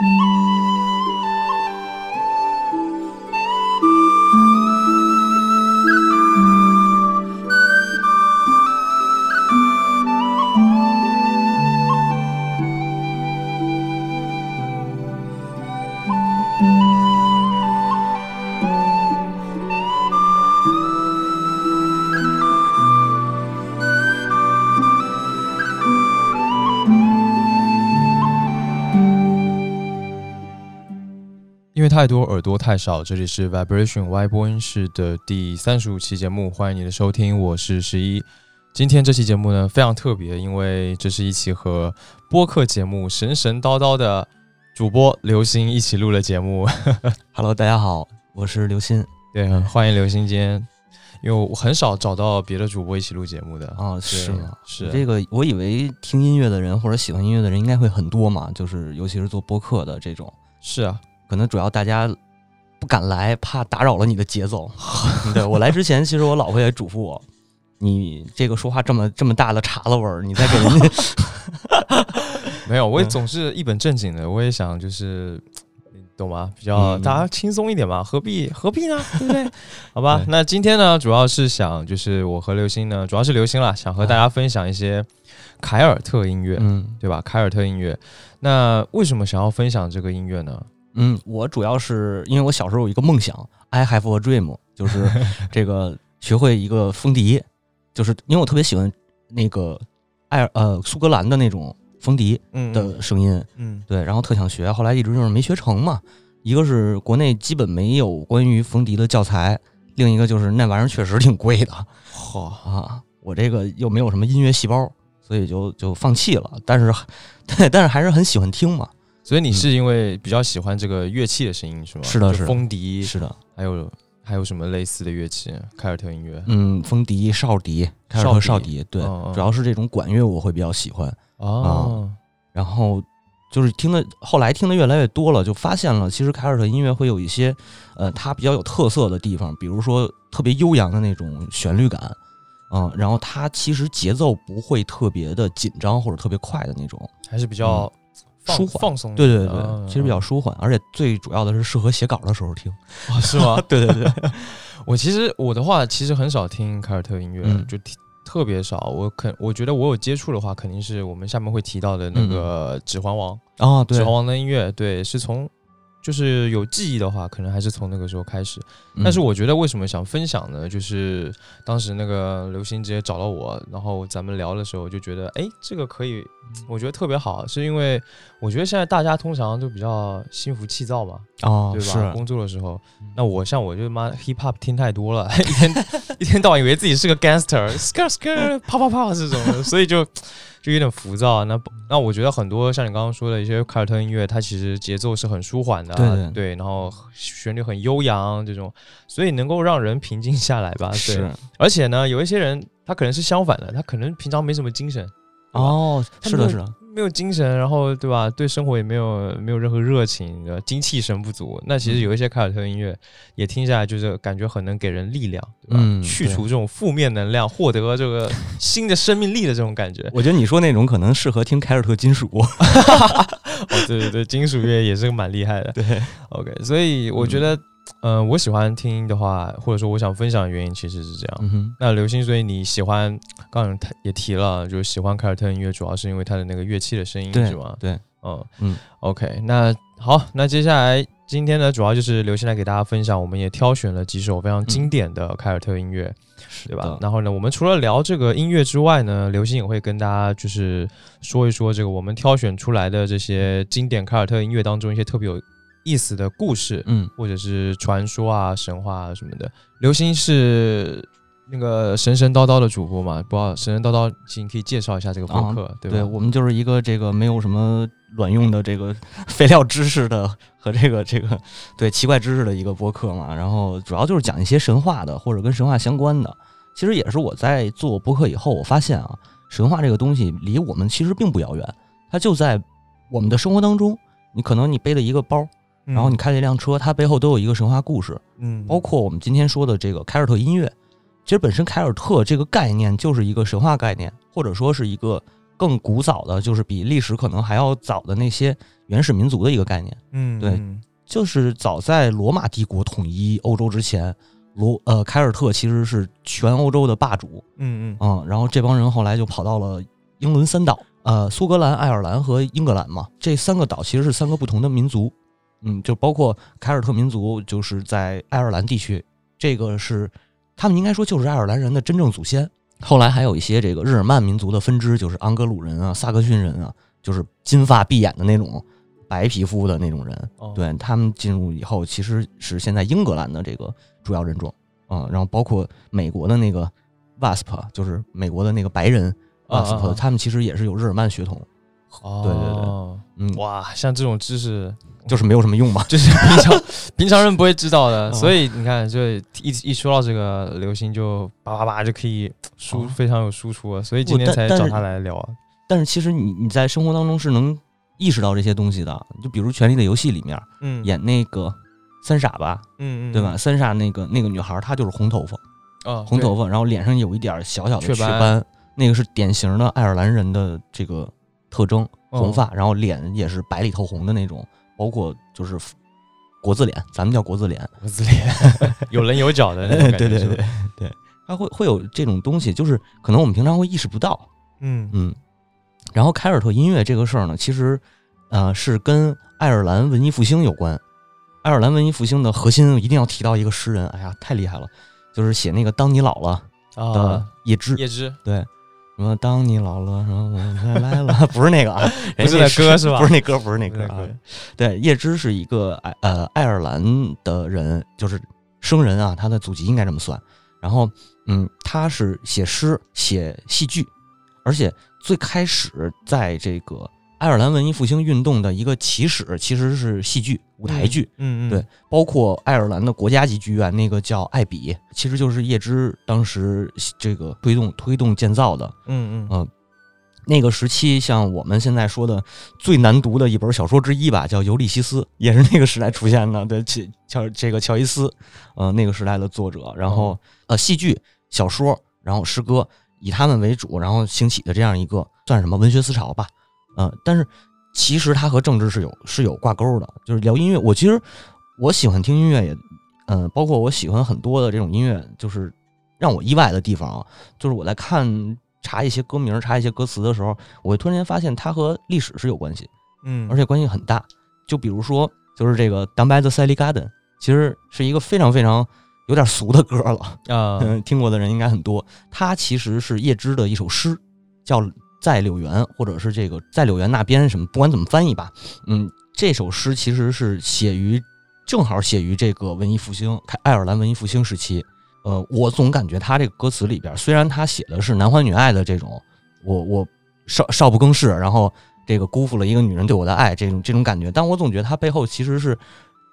因太多耳朵太少，这里是 Vibration Y 播音室的第三十五期节目，欢迎你的收听，我是十一。今天这期节目呢非常特别，因为这是一期和播客节目神神叨叨的主播刘星一起录的节目。Hello，大家好，我是刘鑫对，欢迎刘星今天，因为我很少找到别的主播一起录节目的。啊，对是吗？是这个，我以为听音乐的人或者喜欢音乐的人应该会很多嘛，就是尤其是做播客的这种，是啊，可能主要大家不敢来，怕打扰了你的节奏。对我来之前，其实我老婆也嘱咐我，你这个说话这么这么大的碴子味儿，你再给人家 没有，我也嗯总是一本正经的，我也想就是。你懂吗？比较嗯大家轻松一点嘛，何必何必呢？对不对？好吧，那今天呢，主要是想就是我和刘星呢，主要是刘星啦，想和大家分享一些凯尔特音乐，嗯对吧？凯尔特音乐。那为什么想要分享这个音乐呢？嗯，我主要是因为我小时候有一个梦想，I have a dream，就是 这个学会一个风笛，就是因为我特别喜欢那个爱尔呃苏格兰的那种风笛嗯的声音，嗯对，然后特想学，后来一直就是没学成嘛。一个是国内基本没有关于风笛的教材，另一个就是那玩意儿确实挺贵的好，啊，我这个又没有什么音乐细胞，所以就就放弃了。但是，对，但是还是很喜欢听嘛。所以你是因为比较喜欢这个乐器的声音是吗？是是的。是风笛，是的，还有还有什么类似的乐器？凯尔特音乐。嗯，风笛、哨笛、凯尔特哨笛，对，主要是这种管乐我会比较喜欢。哦，然后就是听的，后来听的越来越多了，就发现了其实凯尔特音乐会有一些，呃，它比较有特色的地方，比如说特别悠扬的那种旋律感，嗯，然后它其实节奏不会特别的紧张或者特别快的那种，还是比较放舒缓放松对对对其实比较舒缓，而且最主要的是适合写稿的时候听。哦是吗？对对对，我其实我的话，其实很少听凯尔特音乐，嗯就听特别少。我肯我觉得我有接触的话，肯定是我们下面会提到的那个《指环王》啊，对指环，王》的音乐，对，是从就是有记忆的话，可能还是从那个时候开始。嗯但是我觉得为什么想分享呢？就是当时那个刘星直接找到我，然后咱们聊的时候，就觉得哎，这个可以，我觉得特别好，是因为我觉得现在大家通常都比较心浮气躁嘛，哦，对吧？工作的时候嗯，那我像我就妈 hip hop 听太多了，一天一天到晚以为自己是个 gangster，skr skr 啪啪啪这种的，所以就就有点浮躁。那那我觉得很多像你刚刚说的一些凯尔特音乐，它其实节奏是很舒缓的啊，对对然后旋律很悠扬这种，所以能够让人平静下来吧。对，是而且呢，有一些人他可能是相反的，他可能平常没什么精神，哦，是的，是的，没有精神，然后对吧？对生活也没有没有任何热情，精气神不足。那其实嗯有一些凯尔特音乐也听下来，就是感觉很能给人力量，对吧？嗯去除这种负面能量，获得这个新的生命力的这种感觉。我觉得你说那种可能适合听凯尔特金属。哦，对对对，金属乐也是个蛮厉害的。对，OK，所以我觉得，嗯、我喜欢听的话，或者说我想分享的原因其实是这样。嗯，那刘星，所以你喜欢，刚刚也提了，就是喜欢凯尔特音乐，主要是因为它的那个乐器的声音，是吗？对，嗯嗯，OK，那好，那接下来今天呢，主要就是刘星来给大家分享，我们也挑选了几首非常经典的凯尔特音乐，对吧？然后呢，我们除了聊这个音乐之外呢，刘星也会跟大家就是说一说这个我们挑选出来的这些经典凯尔特音乐当中一些特别有意思的故事，嗯，或者是传说啊、神话啊什么的。刘星是那个神神叨叨的主播嘛？不知道神神叨叨，请你可以介绍一下这个播客，对吧？对我们就是一个这个没有什么卵用的这个废料知识的和这个这个对奇怪知识的一个播客嘛。然后主要就是讲一些神话的或者跟神话相关的。其实也是我在做播客以后，我发现啊，神话这个东西离我们其实并不遥远，它就在我们的生活当中。你可能你背了一个包，嗯然后你开了一辆车，它背后都有一个神话故事。嗯，包括我们今天说的这个凯尔特音乐，其实本身凯尔特这个概念就是一个神话概念，或者说是一个更古早的，就是比历史可能还要早的那些原始民族的一个概念。嗯，对，就是早在罗马帝国统一欧洲之前，罗呃凯尔特其实是全欧洲的霸主。嗯嗯嗯，然后这帮人后来就跑到了英伦三岛，呃，苏格兰、爱尔兰和英格兰嘛，这三个岛其实是三个不同的民族。嗯，就包括凯尔特民族，就是在爱尔兰地区，这个是他们应该说就是爱尔兰人的真正祖先。后来还有一些这个日耳曼民族的分支，就是盎格鲁人啊、萨克逊人啊，就是金发碧眼的那种白皮肤的那种人。对他们进入以后，其实是现在英格兰的这个主要人种嗯。然后包括美国的那个 Wasp，就是美国的那个白人 Wasp，他们其实也是有日耳曼血统。哦，对对对，嗯，哇，像这种知识。就是没有什么用嘛，就是平常 平常人不会知道的，所以你看，就一一说到这个流星，就叭叭叭就可以输，非常有输出了，所以今天才找他来聊啊。但是其实你你在生活当中是能意识到这些东西的，就比如《权力的游戏》里面，嗯，演那个三傻吧，嗯嗯，对吧？三傻那个那个女孩，她就是红头发，啊，红头发，然后脸上有一点小小的雀斑，那个是典型的爱尔兰人的这个特征，红发，然后脸也是白里透红的那种。包括就是国字脸，咱们叫国字脸，国字脸有棱有角的那种感觉，对对对对，它会会有这种东西，就是可能我们平常会意识不到，嗯嗯。然后凯尔特音乐这个事儿呢，其实呃是跟爱尔兰文艺复兴有关。爱尔兰文艺复兴的核心一定要提到一个诗人，哎呀，太厉害了，就是写那个当你老了的叶芝，叶芝对。什么？当你老了，什么我再来了，不是那个啊，不是那歌是吧？不是那歌，不是那歌啊。对，叶芝是一个爱呃爱尔兰的人，就是生人啊，他的祖籍应该这么算。然后，嗯，他是写诗、写戏剧，而且最开始在这个。爱尔兰文艺复兴运动的一个起始其实是戏剧舞台剧，嗯嗯，对，包括爱尔兰的国家级剧院那个叫艾比，其实就是叶芝当时这个推动推动建造的，嗯嗯。嗯，那个时期像我们现在说的最难读的一本小说之一吧，叫《尤利西斯》，也是那个时代出现的，对，乔这个乔伊斯，呃，那个时代的作者，然后呃，戏剧、小说，然后诗歌，以他们为主，然后兴起的这样一个算什么文学思潮吧。嗯，但是其实它和政治是有是有挂钩的。就是聊音乐，我其实我喜欢听音乐，也嗯，包括我喜欢很多的这种音乐，就是让我意外的地方啊，就是我在看查一些歌名、查一些歌词的时候，我会突然间发现它和历史是有关系，嗯，而且关系很大。就比如说，就是这个《Down by the Sally Garden》，其实是一个非常非常有点俗的歌了啊，嗯，听过的人应该很多。它其实是叶芝的一首诗，叫。在柳园，或者是这个在柳园那边什么，不管怎么翻译吧，嗯，这首诗其实是写于，正好写于这个文艺复兴，爱尔兰文艺复兴时期。呃，我总感觉他这个歌词里边，虽然他写的是男欢女爱的这种，我我少少不更事，然后这个辜负了一个女人对我的爱这种这种感觉，但我总觉得他背后其实是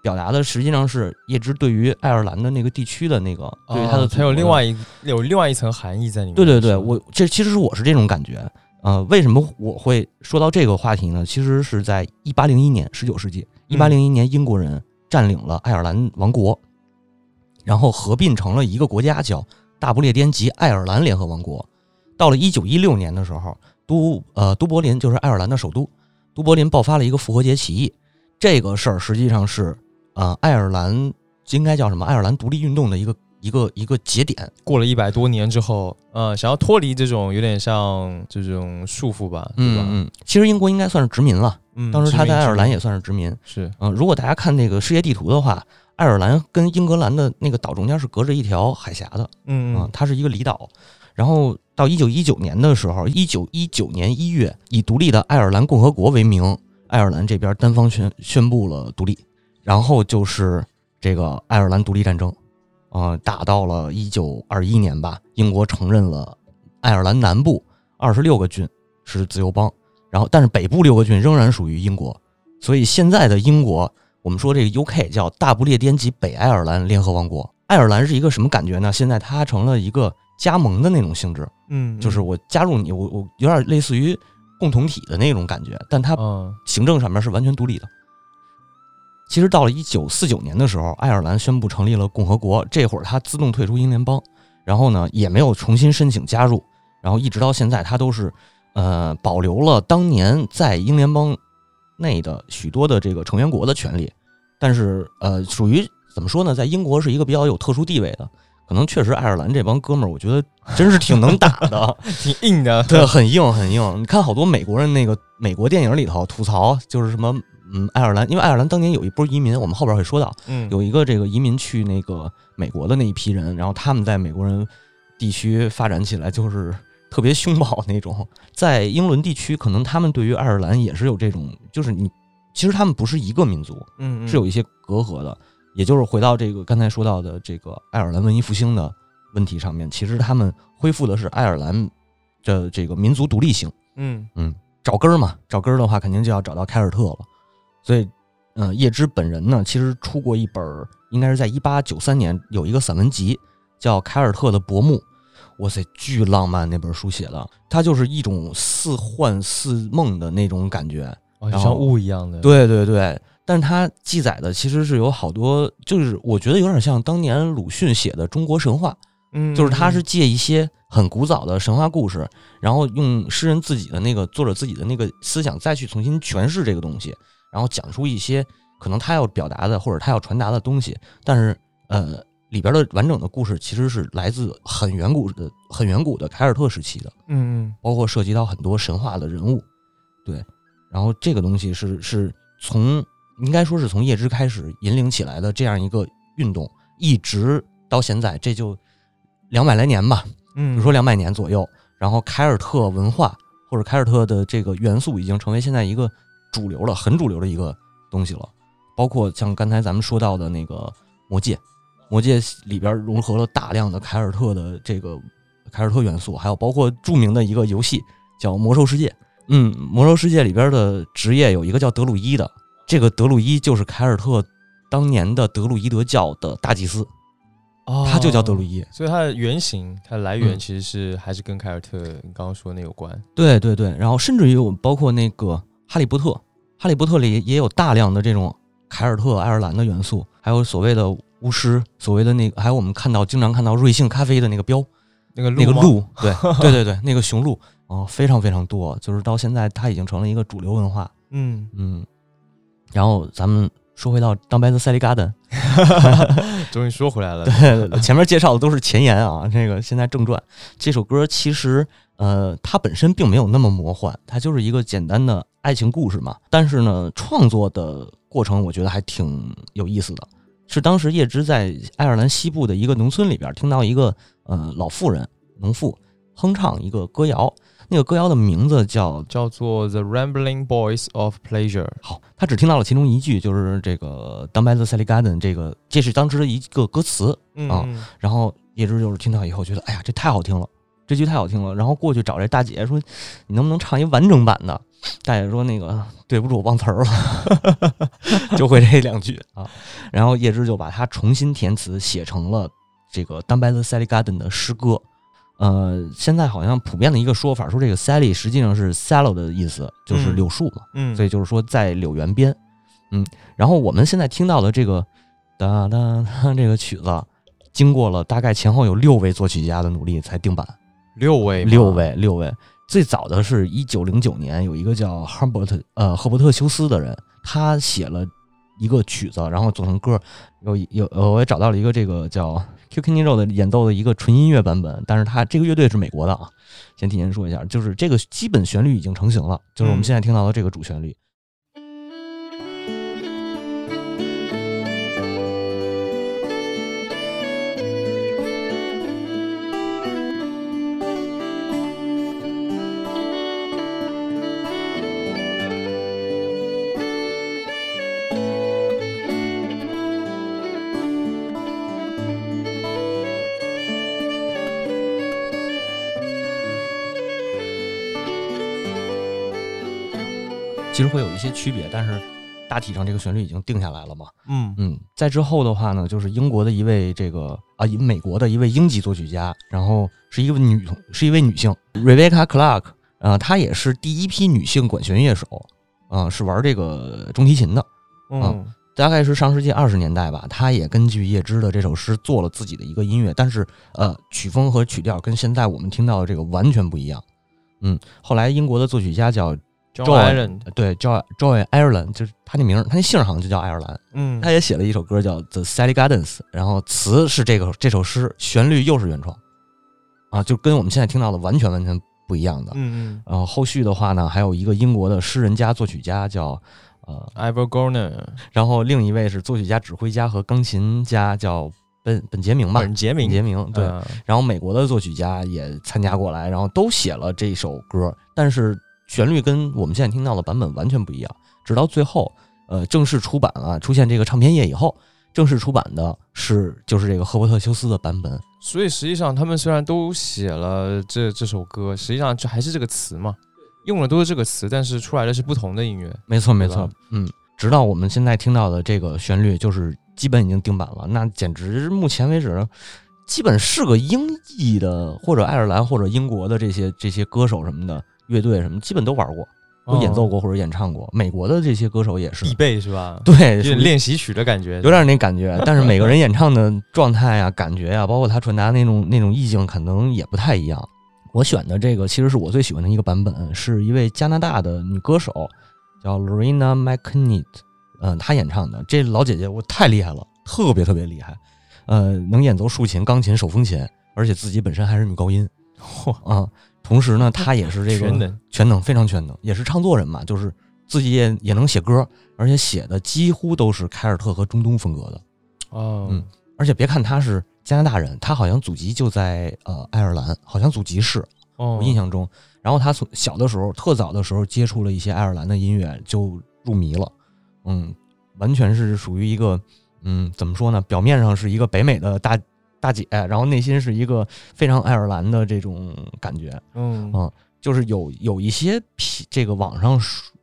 表达的实际上是叶芝对于爱尔兰的那个地区的那个，对于他的，他有另外一有另外一层含义在里面。对对对，我这其实是我是这种感觉。呃，为什么我会说到这个话题呢？其实是在一八零一年，十九世纪，一八零一年，英国人占领了爱尔兰王国，然后合并成了一个国家，叫大不列颠及爱尔兰联合王国。到了一九一六年的时候，都呃都柏林就是爱尔兰的首都，都柏林爆发了一个复活节起义。这个事儿实际上是呃爱尔兰应该叫什么？爱尔兰独立运动的一个。一个一个节点，过了一百多年之后，呃，想要脱离这种有点像这种束缚吧，对吧？嗯，其实英国应该算是殖民了，嗯，当时他在爱尔兰也算是殖民，是，嗯，如果大家看那个世界地图的话，爱尔兰跟英格兰的那个岛中间是隔着一条海峡的，嗯嗯，它是一个离岛。然后到一九一九年的时候，一九一九年一月，以独立的爱尔兰共和国为名，爱尔兰这边单方宣宣布了独立，然后就是这个爱尔兰独立战争。呃，打到了一九二一年吧，英国承认了爱尔兰南部二十六个郡是自由邦，然后但是北部六个郡仍然属于英国，所以现在的英国，我们说这个 UK 叫大不列颠及北爱尔兰联合王国。爱尔兰是一个什么感觉呢？现在它成了一个加盟的那种性质，嗯，就是我加入你，我我有点类似于共同体的那种感觉，但它行政上面是完全独立的。其实到了一九四九年的时候，爱尔兰宣布成立了共和国，这会儿他自动退出英联邦，然后呢也没有重新申请加入，然后一直到现在他都是，呃，保留了当年在英联邦内的许多的这个成员国的权利，但是呃，属于怎么说呢，在英国是一个比较有特殊地位的。可能确实爱尔兰这帮哥们儿，我觉得真是挺能打的，挺硬的，对，很硬很硬。你看好多美国人那个美国电影里头吐槽，就是什么嗯，爱尔兰，因为爱尔兰当年有一波移民，我们后边会说到，嗯，有一个这个移民去那个美国的那一批人，然后他们在美国人地区发展起来就是特别凶暴那种。在英伦地区，可能他们对于爱尔兰也是有这种，就是你其实他们不是一个民族，嗯，是有一些隔阂的。也就是回到这个刚才说到的这个爱尔兰文艺复兴的问题上面，其实他们恢复的是爱尔兰的这个民族独立性。嗯嗯，找根儿嘛，找根儿的话肯定就要找到凯尔特了。所以，呃，叶芝本人呢，其实出过一本，应该是在一八九三年有一个散文集叫《凯尔特的薄暮》。哇塞，巨浪漫那本书写的，它就是一种似幻似梦的那种感觉，像雾一样的。对对对。但是它记载的其实是有好多，就是我觉得有点像当年鲁迅写的中国神话，嗯，就是他是借一些很古早的神话故事，然后用诗人自己的那个作者自己的那个思想再去重新诠释这个东西，然后讲出一些可能他要表达的或者他要传达的东西。但是呃，里边的完整的故事其实是来自很远古的、很远古的凯尔特时期的，嗯嗯，包括涉及到很多神话的人物，对，然后这个东西是是从。应该说是从叶芝开始引领起来的这样一个运动，一直到现在，这就两百来年吧，嗯，比如说两百年左右。然后凯尔特文化或者凯尔特的这个元素已经成为现在一个主流了，很主流的一个东西了。包括像刚才咱们说到的那个《魔戒》，《魔戒》里边融合了大量的凯尔特的这个凯尔特元素，还有包括著名的一个游戏叫《魔兽世界》。嗯，《魔兽世界》里边的职业有一个叫德鲁伊的。这个德鲁伊就是凯尔特当年的德鲁伊德教的大祭司，哦，他就叫德鲁伊，所以它的原型、它的来源其实是还是跟凯尔特你刚刚说那有关。对对对，然后甚至于我们包括那个哈利波特，哈利波特里也有大量的这种凯尔特、爱尔兰的元素，还有所谓的巫师，所谓的那个，还有我们看到经常看到瑞幸咖啡的那个标，那个那个鹿，对 对对对，那个雄鹿，哦，非常非常多，就是到现在它已经成了一个主流文化。嗯嗯。然后咱们说回到《当白的塞利 garden》，终于说回来了。对，前面介绍的都是前言啊，这个现在正传。这首歌其实，呃，它本身并没有那么魔幻，它就是一个简单的爱情故事嘛。但是呢，创作的过程我觉得还挺有意思的。是当时叶芝在爱尔兰西部的一个农村里边听到一个呃老妇人农妇哼唱一个歌谣。那个歌谣的名字叫叫做《The Rambling Boys of Pleasure》。好，他只听到了其中一句，就是这个 “Down by the Sally Garden” 这个，这是当时的一个歌词啊。然后叶芝就是听到以后觉得，哎呀，这太好听了，这句太好听了。然后过去找这大姐说：“你能不能唱一完整版的？”大姐说：“那个对不住，我忘词儿了，就会这两句啊。”然后叶芝就把它重新填词，写成了这个 “Down by the Sally Garden” 的诗歌。呃，现在好像普遍的一个说法，说这个 Sally 实际上是 Sallow 的意思，就是柳树嘛。嗯，所以就是说在柳园边。嗯，然后我们现在听到的这个哒哒哒这个曲子，经过了大概前后有六位作曲家的努力才定版。六位，六位，六位。最早的是一九零九年，有一个叫赫伯特呃赫伯特休斯的人，他写了一个曲子，然后做成歌。有有呃，我也找到了一个这个叫。Q Kenny Row 的演奏的一个纯音乐版本，但是他这个乐队是美国的啊，先提前说一下，就是这个基本旋律已经成型了，就是我们现在听到的这个主旋律。其些区别，但是大体上这个旋律已经定下来了嘛。嗯嗯，在之后的话呢，就是英国的一位这个啊，美国的一位英籍作曲家，然后是一个女，是一位女性，Rebecca Clark，呃，她也是第一批女性管弦乐手，啊，是玩这个中提琴的，嗯，大概是上世纪二十年代吧。她也根据叶芝的这首诗做了自己的一个音乐，但是呃，曲风和曲调跟现在我们听到的这个完全不一样。嗯，后来英国的作曲家叫 John，对，Joy Joy Ireland，就是他那名，他那姓好像就叫爱尔兰。嗯，他也写了一首歌叫《The Sally Gardens》，然后词是这个这首诗，旋律又是原创，啊，就跟我们现在听到的完全完全不一样的。嗯嗯。然后后续的话呢，还有一个英国的诗人家作曲家叫呃 Ivor Gorner，然后另一位是作曲家、指挥家和钢琴家叫本本杰明吧？本杰明，本杰明对。然后美国的作曲家也参加过来，然后都写了这首歌，但是旋律跟我们现在听到的版本完全不一样。直到最后，呃，正式出版了，出现这个唱片业以后，正式出版的是就是这个赫伯特·休斯的版本。所以实际上他们虽然都写了这这首歌，实际上就还是这个词嘛，用的都是这个词，但是出来的是不同的音乐。没错，没错，嗯。直到我们现在听到的这个旋律，就是基本已经定版了。那简直目前为止，基本是个英裔的或者爱尔兰或者英国的这些这些歌手什么的乐队什么，基本都玩过，都演奏过或者演唱过。美国的这些歌手也是必备是吧？对，练习曲的感觉，有点那感觉。但是每个人演唱的状态啊、感觉啊，包括他传达那种那种意境，可能也不太一样。我选的这个其实是我最喜欢的一个版本，是一位加拿大的女歌手。叫 Lorena McNeat，嗯，她演唱的这老姐姐我太厉害了，特别特别厉害，呃，能演奏竖琴、钢琴、手风琴，而且自己本身还是女高音，嚯啊！同时呢，他也是这个全能，全能，非常全能，也是唱作人嘛，就是自己也也能写歌，而且写的几乎都是凯尔特和中东风格的，哦，嗯，而且别看他是加拿大人，他好像祖籍就在呃爱尔兰，好像祖籍是，我印象中。然后他从小的时候，特早的时候接触了一些爱尔兰的音乐，就入迷了。嗯，完全是属于一个，嗯，怎么说呢？表面上是一个北美的大大姐，然后内心是一个非常爱尔兰的这种感觉。嗯嗯，就是有有一些这个网上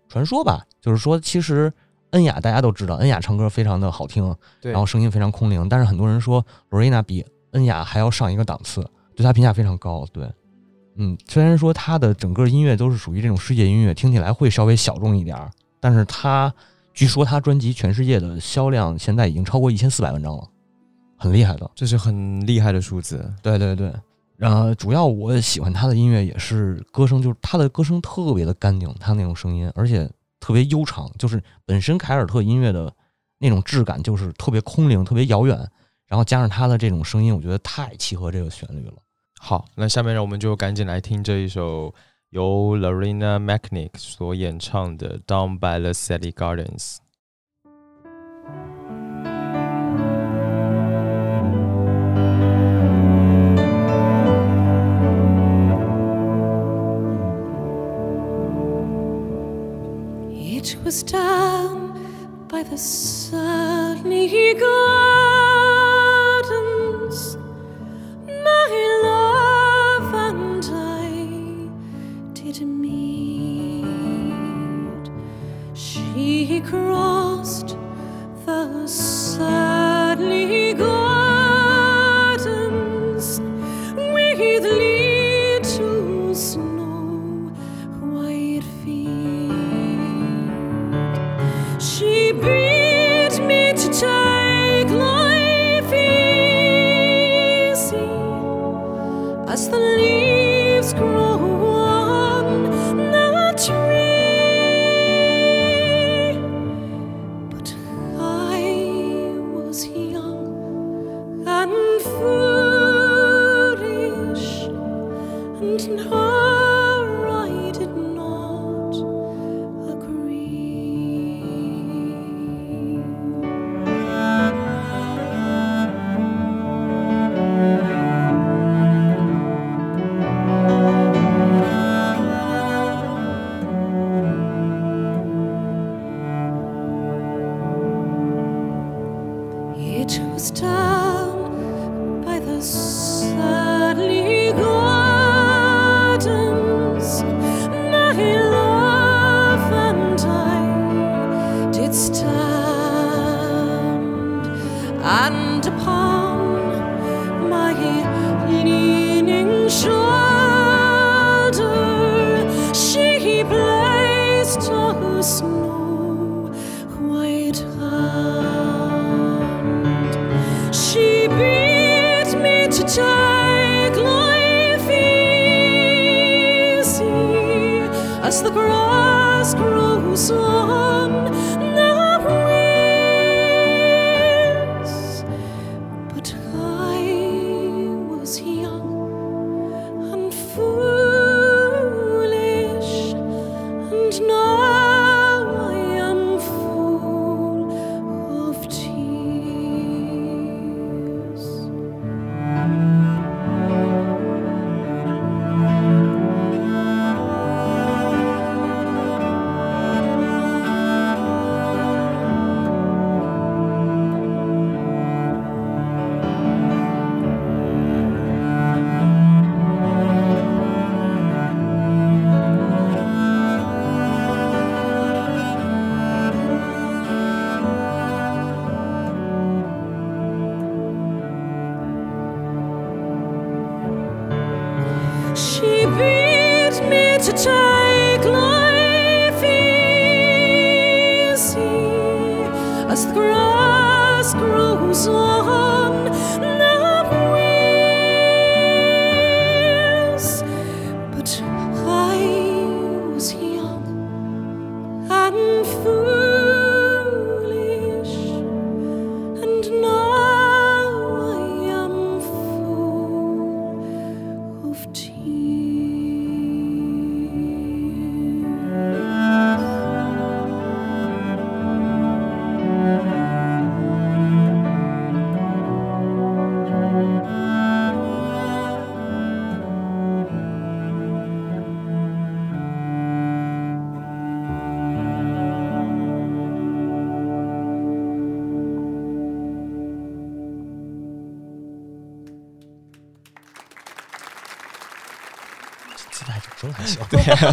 传说吧，就是说其实恩雅大家都知道，恩雅唱歌非常的好听，然后声音非常空灵，但是很多人说罗瑞娜比恩雅还要上一个档次，对她评价非常高。对。嗯，虽然说他的整个音乐都是属于这种世界音乐，听起来会稍微小众一点儿，但是他据说他专辑全世界的销量现在已经超过一千四百万张了，很厉害的，这是很厉害的数字。对对对，然后主要我喜欢他的音乐也是歌声，就是他的歌声特别的干净，他那种声音，而且特别悠长，就是本身凯尔特音乐的那种质感就是特别空灵、特别遥远，然后加上他的这种声音，我觉得太契合这个旋律了。好，那下面让，我们就赶紧来听这一首由 Lorena m c n i c 所演唱的《Down by the City Gardens》。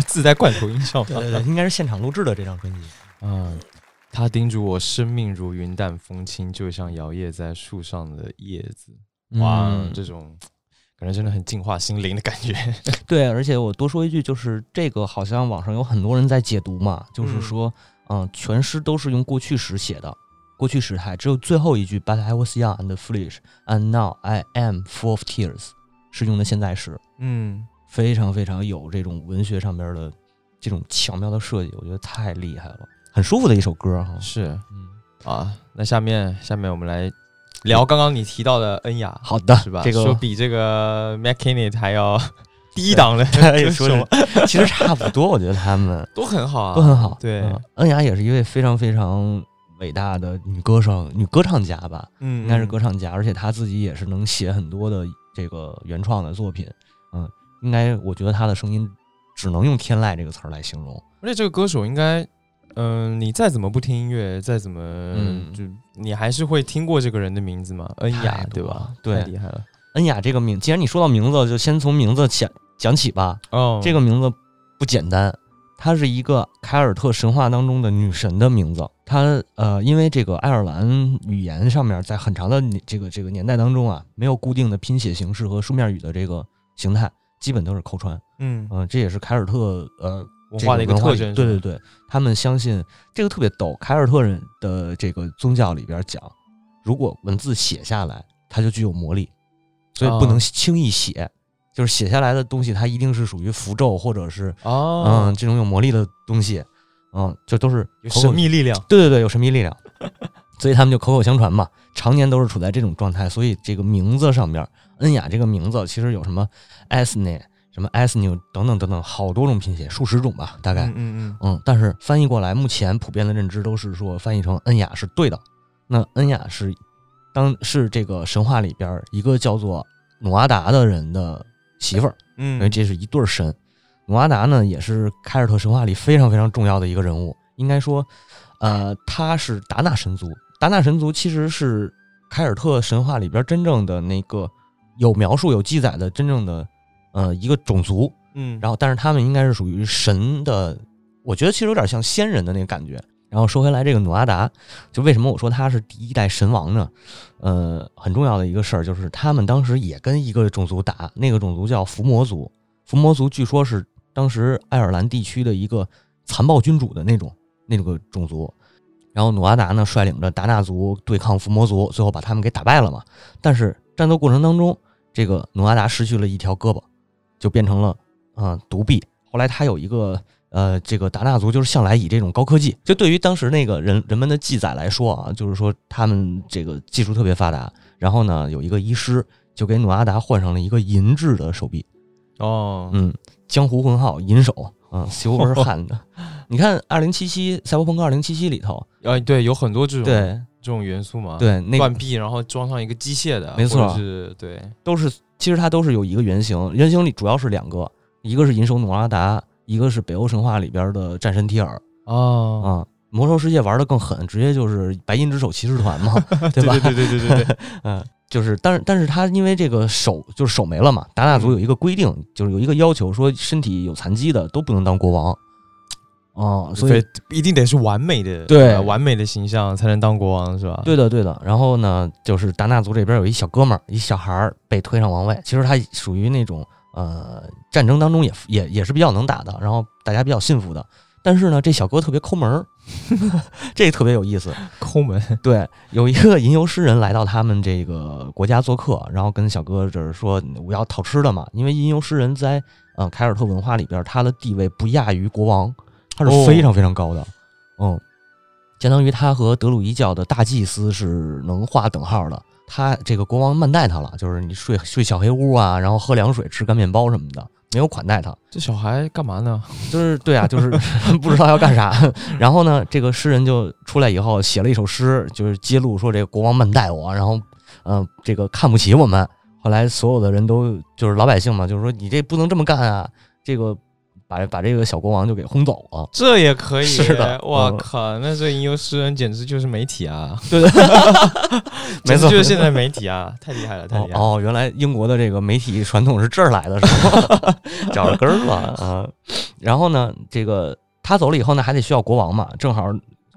自带罐头音效。对对对，应该是现场录制的这张专辑。嗯，他叮嘱我，生命如云淡风轻，就像摇曳在树上的叶子。哇，嗯这种感觉真的很净化心灵的感觉。对，而且我多说一句，就是这个好像网上有很多人在解读嘛，就是嗯说，嗯、全诗都是用过去时写的，过去时态，只有最后一句 “But I was young and foolish, and now I am full of tears” 是用的现在时，嗯，非常非常有这种文学上边的这种巧妙的设计，我觉得太厉害了，很舒服的一首歌哈。是嗯，啊。那下面下面我们来聊刚刚你提到的恩雅，好的，是吧？这个说比这个 McKinney 还要 低档的说什么其实差不多，我觉得他们都很好啊，都很好。对，嗯恩雅也是一位非常非常伟大的女歌手、女歌唱家吧，嗯，应该是歌唱家，而且她自己也是能写很多的这个原创的作品。嗯，应该我觉得他的声音只能用天籁这个词儿来形容。而且这个歌手应该，嗯、你再怎么不听音乐，再怎么，嗯就你还是会听过这个人的名字嘛？恩雅对吧？对太厉害了。恩雅这个名，既然你说到名字，就先从名字讲讲起吧。哦，这个名字不简单，她是一个凯尔特神话当中的女神的名字。她呃，因为这个爱尔兰语言上面在很长的这个这个年代当中啊，没有固定的拼写形式和书面语的这个形态，基本都是口传。嗯，嗯、这也是凯尔特呃文化的一个特征。对对对，他们相信这个特别逗。凯尔特人的这个宗教里边讲，如果文字写下来，它就具有魔力，所以不能哦轻易写。就是写下来的东西，它一定是属于符咒或者是哦，嗯这种有魔力的东西，嗯，就都是神秘力量。对对对，有神秘力量，所以他们就口口相传嘛，常年都是处在这种状态。所以这个名字上边，恩雅这个名字其实有什么 Asne、什么 Asnew 等等等等，好多种拼写，数十种吧，大概。嗯嗯嗯，嗯，但是翻译过来，目前普遍的认知都是说翻译成恩雅是对的。那恩雅是当是这个神话里边一个叫做努阿达的人的媳妇儿，嗯，因为这是一对儿神。努阿达呢，也是凯尔特神话里非常非常重要的一个人物。应该说，呃，他是达纳神族。达纳神族其实是凯尔特神话里边真正的那个有描述、有记载的真正的呃一个种族。嗯，然后，但是他们应该是属于神的，我觉得其实有点像仙人的那个感觉。然后说回来，这个努阿达，就为什么我说他是第一代神王呢？呃，很重要的一个事儿就是他们当时也跟一个种族打，那个种族叫伏魔族。伏魔族据说是当时爱尔兰地区的一个残暴君主的那种那个种族。然后努阿达呢率领着达纳族对抗伏魔族，最后把他们给打败了嘛。但是战斗过程当中，这个努阿达失去了一条胳膊，就变成了啊、呃独臂。后来他有一个呃，这个达纳族就是向来以这种高科技，就对于当时那个人人们的记载来说啊，就是说他们这个技术特别发达。然后呢，有一个医师就给努阿达换上了一个银质的手臂，哦，嗯，江湖混号银手嗯，Silver Hand。你看《二零七七》赛博朋克二零七七里头，啊，对，有很多这种对这种元素嘛，，对，那个断臂，然后装上一个机械的，没错是对，都是其实它都是有一个原型，原型里主要是两个，一个是银手努拉达，一个是北欧神话里边的战神提尔哦，啊。魔兽世界玩的更狠，直接就是白银之手骑士团嘛，对吧？对对对对对对，嗯，就是，但是但是他因为这个手就是手没了嘛，达纳族有一个规定，就是有一个要求，说身体有残疾的都不能当国王。哦，所以一定得是完美的，对呃完美的形象才能当国王，是吧？对的对的。然后呢，就是达纳族这边有一小哥们儿，一小孩儿被推上王位，其实他属于那种呃战争当中也也也是比较能打的，然后大家比较信服的。但是呢，这小哥特别抠门儿，这特别有意思。抠门，对，有一个吟游诗人来到他们这个国家做客，然后跟小哥这是说我要讨吃的嘛，因为吟游诗人在呃凯尔特文化里边，他的地位不亚于国王，他是非常非常高的，嗯，相当于他和德鲁伊教的大祭司是能划等号的。他这个国王慢待他了，就是你睡睡小黑屋啊，然后喝凉水、吃干面包什么的，没有款待他。这小孩干嘛呢？就是对啊，就是 不知道要干啥。然后呢，这个诗人就出来以后写了一首诗，就是揭露说这个国王慢待我，然后嗯、呃这个看不起我们。后来所有的人都就是老百姓嘛，就是说你这不能这么干啊，这个把把这个小国王就给轰走了。这也可以？是的我嗯靠，那这吟游诗人简直就是媒体啊！对对，没错就是现在媒体啊，太厉害了，太厉害了！哦哦，原来英国的这个媒体传统是这儿来的，是吗？找着根儿了啊。然后呢，这个他走了以后呢，还得需要国王嘛，正好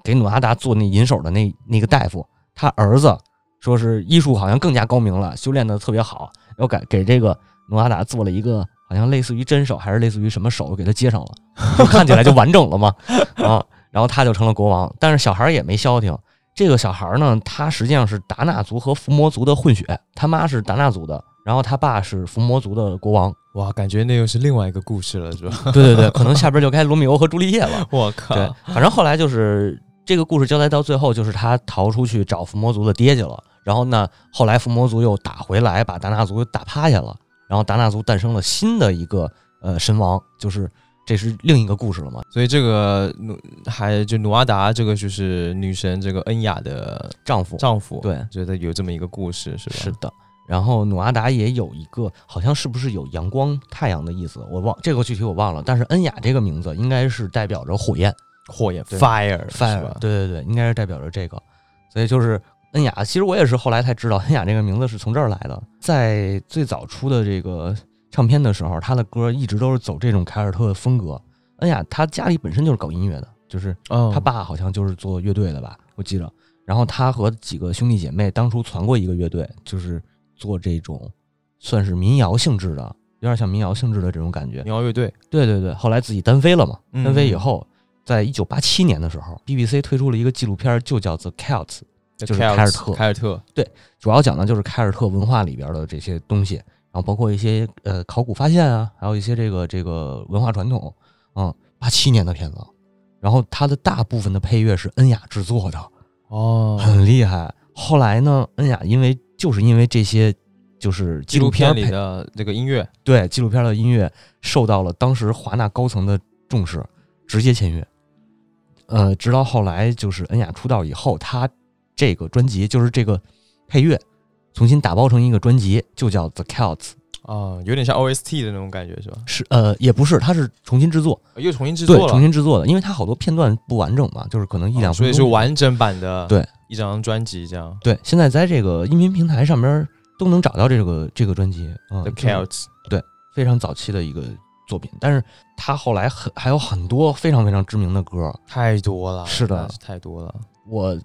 给努阿达做那银手的那那个大夫，他儿子说是医术好像更加高明了，修炼的特别好，要给给这个努阿达做了一个好像类似于真手还是类似于什么手给他接上了，就看起来就完整了嘛啊。然后他就成了国王，但是小孩儿也没消停。这个小孩儿呢，他实际上是达纳族和伏魔族的混血，他妈是达纳族的，然后他爸是伏魔族的国王。哇，感觉那又是另外一个故事了，是吧？对对对，可能下边就该罗密欧和朱丽叶了。我靠！对，反正后来就是这个故事交代到最后，就是他逃出去找伏魔族的爹去了。然后呢，后来伏魔族又打回来，把达纳族打趴下了。然后达纳族诞生了新的一个呃神王，就是这是另一个故事了嘛。所以这个努还就努阿达这个就是女神这个恩雅的丈夫丈夫，对觉得有这么一个故事是吧？是的。然后努阿达也有一个，好像是不是有阳光、太阳的意思？我忘这个具体我忘了。但是恩雅这个名字应该是代表着火焰火焰 fire fire，对对对，应该是代表着这个。所以就是恩雅，其实我也是后来才知道，恩雅这个名字是从这儿来的。在最早出的这个唱片的时候，他的歌一直都是走这种凯尔特的风格。恩雅他家里本身就是搞音乐的，就是嗯，他爸好像就是做乐队的吧，我记着。然后他和几个兄弟姐妹当初传过一个乐队，就是做这种算是民谣性质的，有点像民谣性质的这种感觉。民谣乐队，对对对，后来自己单飞了嘛，嗯单飞以后，在一九八七年的时候，BBC 推出了一个纪录片，就叫《The Celts》，就是凯尔特凯尔特对，主要讲的就是凯尔特文化里边的这些东西，然后包括一些呃考古发现啊，还有一些这个这个文化传统。嗯，八七年的片子，然后它的大部分的配乐是恩雅制作的，哦，很厉害。后来呢，恩雅因为就是因为这些就是纪纪录录片里的这个音乐，对纪录片的音乐受到了当时华纳高层的重视，直接签约。呃，直到后来就是恩雅出道以后，她这个专辑就是这个配乐重新打包成一个专辑，就叫 The Celts。啊，有点像 OST 的那种感觉是吧？是呃，也不是，它是重新制作，又重新制作，了，重新制作的，因为它好多片段不完整嘛，就是可能一两哦所以。是完整版的，对，一张专辑这样。对，现在在这个音频平台上边都能找到这个这个专辑。嗯 The Celts，对非常早期的一个作品，但是他后来很还有很多非常非常知名的歌，太多了，是的是太多了。我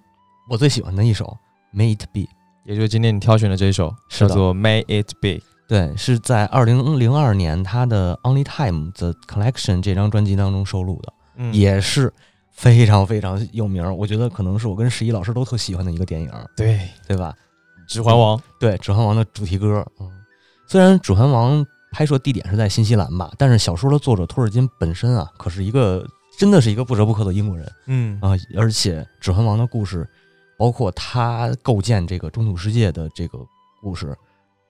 我最喜欢的一首《May It Be》，也就是今天你挑选的这一首，叫做《May It Be》。对，是在二零零二年他的《Only Time the Collection》这张专辑当中收录的，嗯，也是非常非常有名儿。我觉得可能是我跟十一老师都特喜欢的一个电影，对，《对吧？指环王》对，《指环王》的主题歌，嗯，虽然《指环王》拍摄地点是在新西兰吧，但是小说的作者托尔金本身啊，可是一个真的是一个不折不扣的英国人。嗯啊，而且《指环王》的故事，包括他构建这个中土世界的这个故事，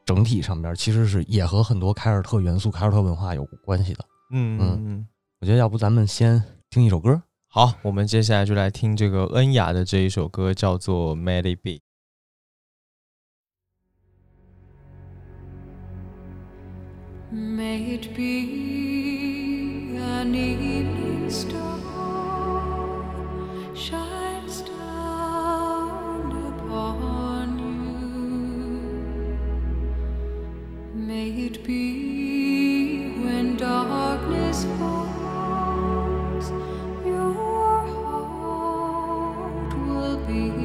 整体上边其实是也和很多凯尔特元素、凯尔特文化有关系的。嗯嗯嗯。我觉得要不咱们先听一首歌，好，我们接下来就来听这个恩雅的这一首歌，叫做《May It Be》。May it be an evening star May it be when darkness falls, your heart will be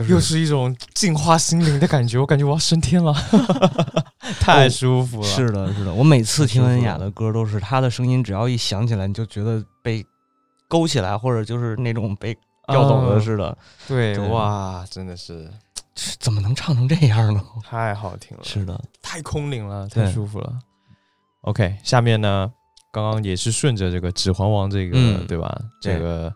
就是又是一种净化心灵的感觉，我感觉我要升天了，太舒服了。是的，是的，我每次听太舒服恩雅的歌，都是她的声音，只要一响起来，你就觉得被勾起来，或者就是那种被调走的嗯似的。对，对哇，真的是是怎么能唱成这样呢？太好听了，是的，太空灵了，太舒服了。OK，下面呢，刚刚也是顺着这个《指环王》这个，嗯对吧？这个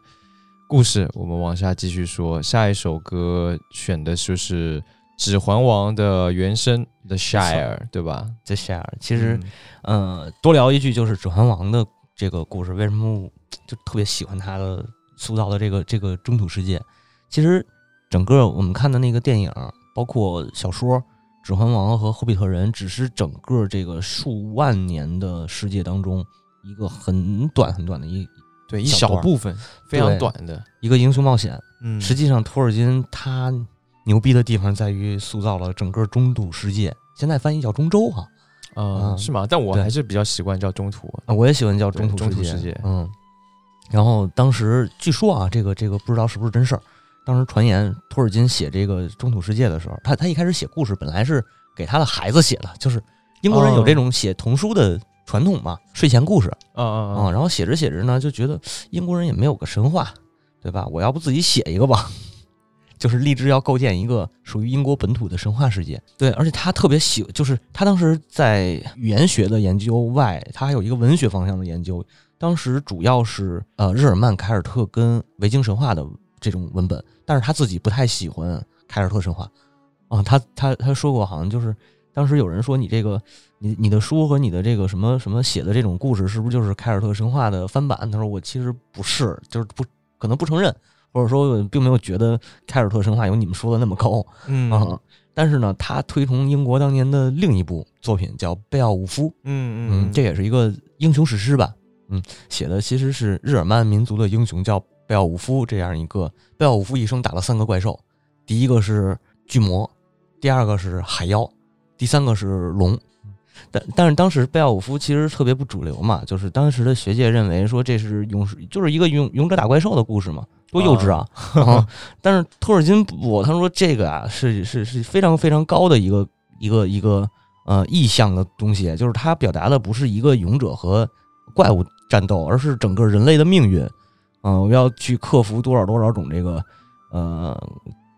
故事，我们往下继续说。下一首歌选的就是《指环王》的原声 The Shire，对吧？The Shire 其实，嗯呃，多聊一句，就是《指环王》的这个故事，为什么就特别喜欢他的塑造的这个这个中土世界？其实整个我们看的那个电影，包括小说《指环王》和《霍比特人》，只是整个这个数万年的世界当中一个很短很短的一对，一小部分，非常短的。一个英雄冒险。嗯，实际上，托尔金他牛逼的地方在于塑造了整个中土世界，现在翻译叫中州哈。啊、嗯是吗？但我还是比较习惯叫中土。啊，我也喜欢叫中土世界。中土世界嗯，然后当时据说啊，这个这个不知道是不是真事儿。当时传言托尔金写这个中土世界的时候，他他一开始写故事本来是给他的孩子写的，就是英国人有这种写童书的传统嘛，睡前故事啊啊啊、然后写着写着呢，就觉得 英国人也没有个神话，对吧？我要不自己写一个吧。就是立志要构建一个属于英国本土的神话世界，对，而且他特别喜，就是他当时在语言学的研究外，他还有一个文学方向的研究，当时主要是呃日耳曼凯尔特跟维京神话的这种文本，但是他自己不太喜欢凯尔特神话啊，他他他说过，好像就是当时有人说你这个你你的书和你的这个什么什么写的这种故事，是不是就是凯尔特神话的翻版？他说我其实不是，就是不可能不承认，或者说并没有觉得凯尔特神话有你们说的那么高嗯啊。但是呢，他推崇英国当年的另一部作品叫《贝奥武夫》，嗯嗯，这也是一个英雄史诗吧。嗯，写的其实是日耳曼民族的英雄，叫贝奥武夫这样一个。贝奥武夫一生打了三个怪兽，第一个是巨魔，第二个是海妖，第三个是龙。但但是当时贝奥武夫其实特别不主流嘛，就是当时的学界认为说这是勇士，就是一个勇勇者打怪兽的故事嘛，多幼稚啊！啊 但是托尔金我他说这个啊是是是非常非常高的一个一个一个呃意象的东西，就是他表达的不是一个勇者和怪物战斗，而是整个人类的命运。嗯、我要去克服多少多少种这个呃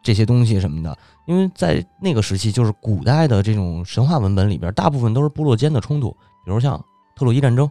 这些东西什么的。因为在那个时期，就是古代的这种神话文本里边，大部分都是部落间的冲突，比如像特洛伊战争，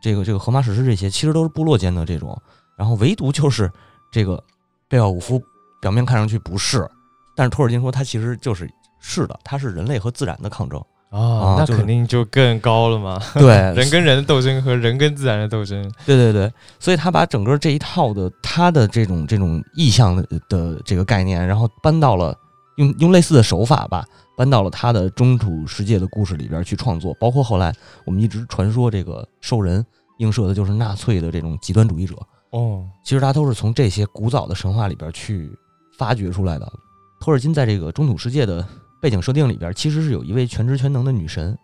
这个这个荷马史诗这些，其实都是部落间的这种。然后唯独就是这个贝奥武夫，表面看上去不是，但是托尔金说他其实就是是的，他是人类和自然的抗争。啊那肯定就更高了嘛。对，人跟人的斗争和人跟自然的斗争。对对对，所以他把整个这一套的他的这种这种意象的的这个概念，然后搬到了用用类似的手法吧，搬到了他的中土世界的故事里边去创作，包括后来我们一直传说这个兽人映射的就是纳粹的这种极端主义者，哦，其实他都是从这些古早的神话里边去发掘出来的。托尔金在这个中土世界的背景设定里边，其实是有一位全知全能的女神，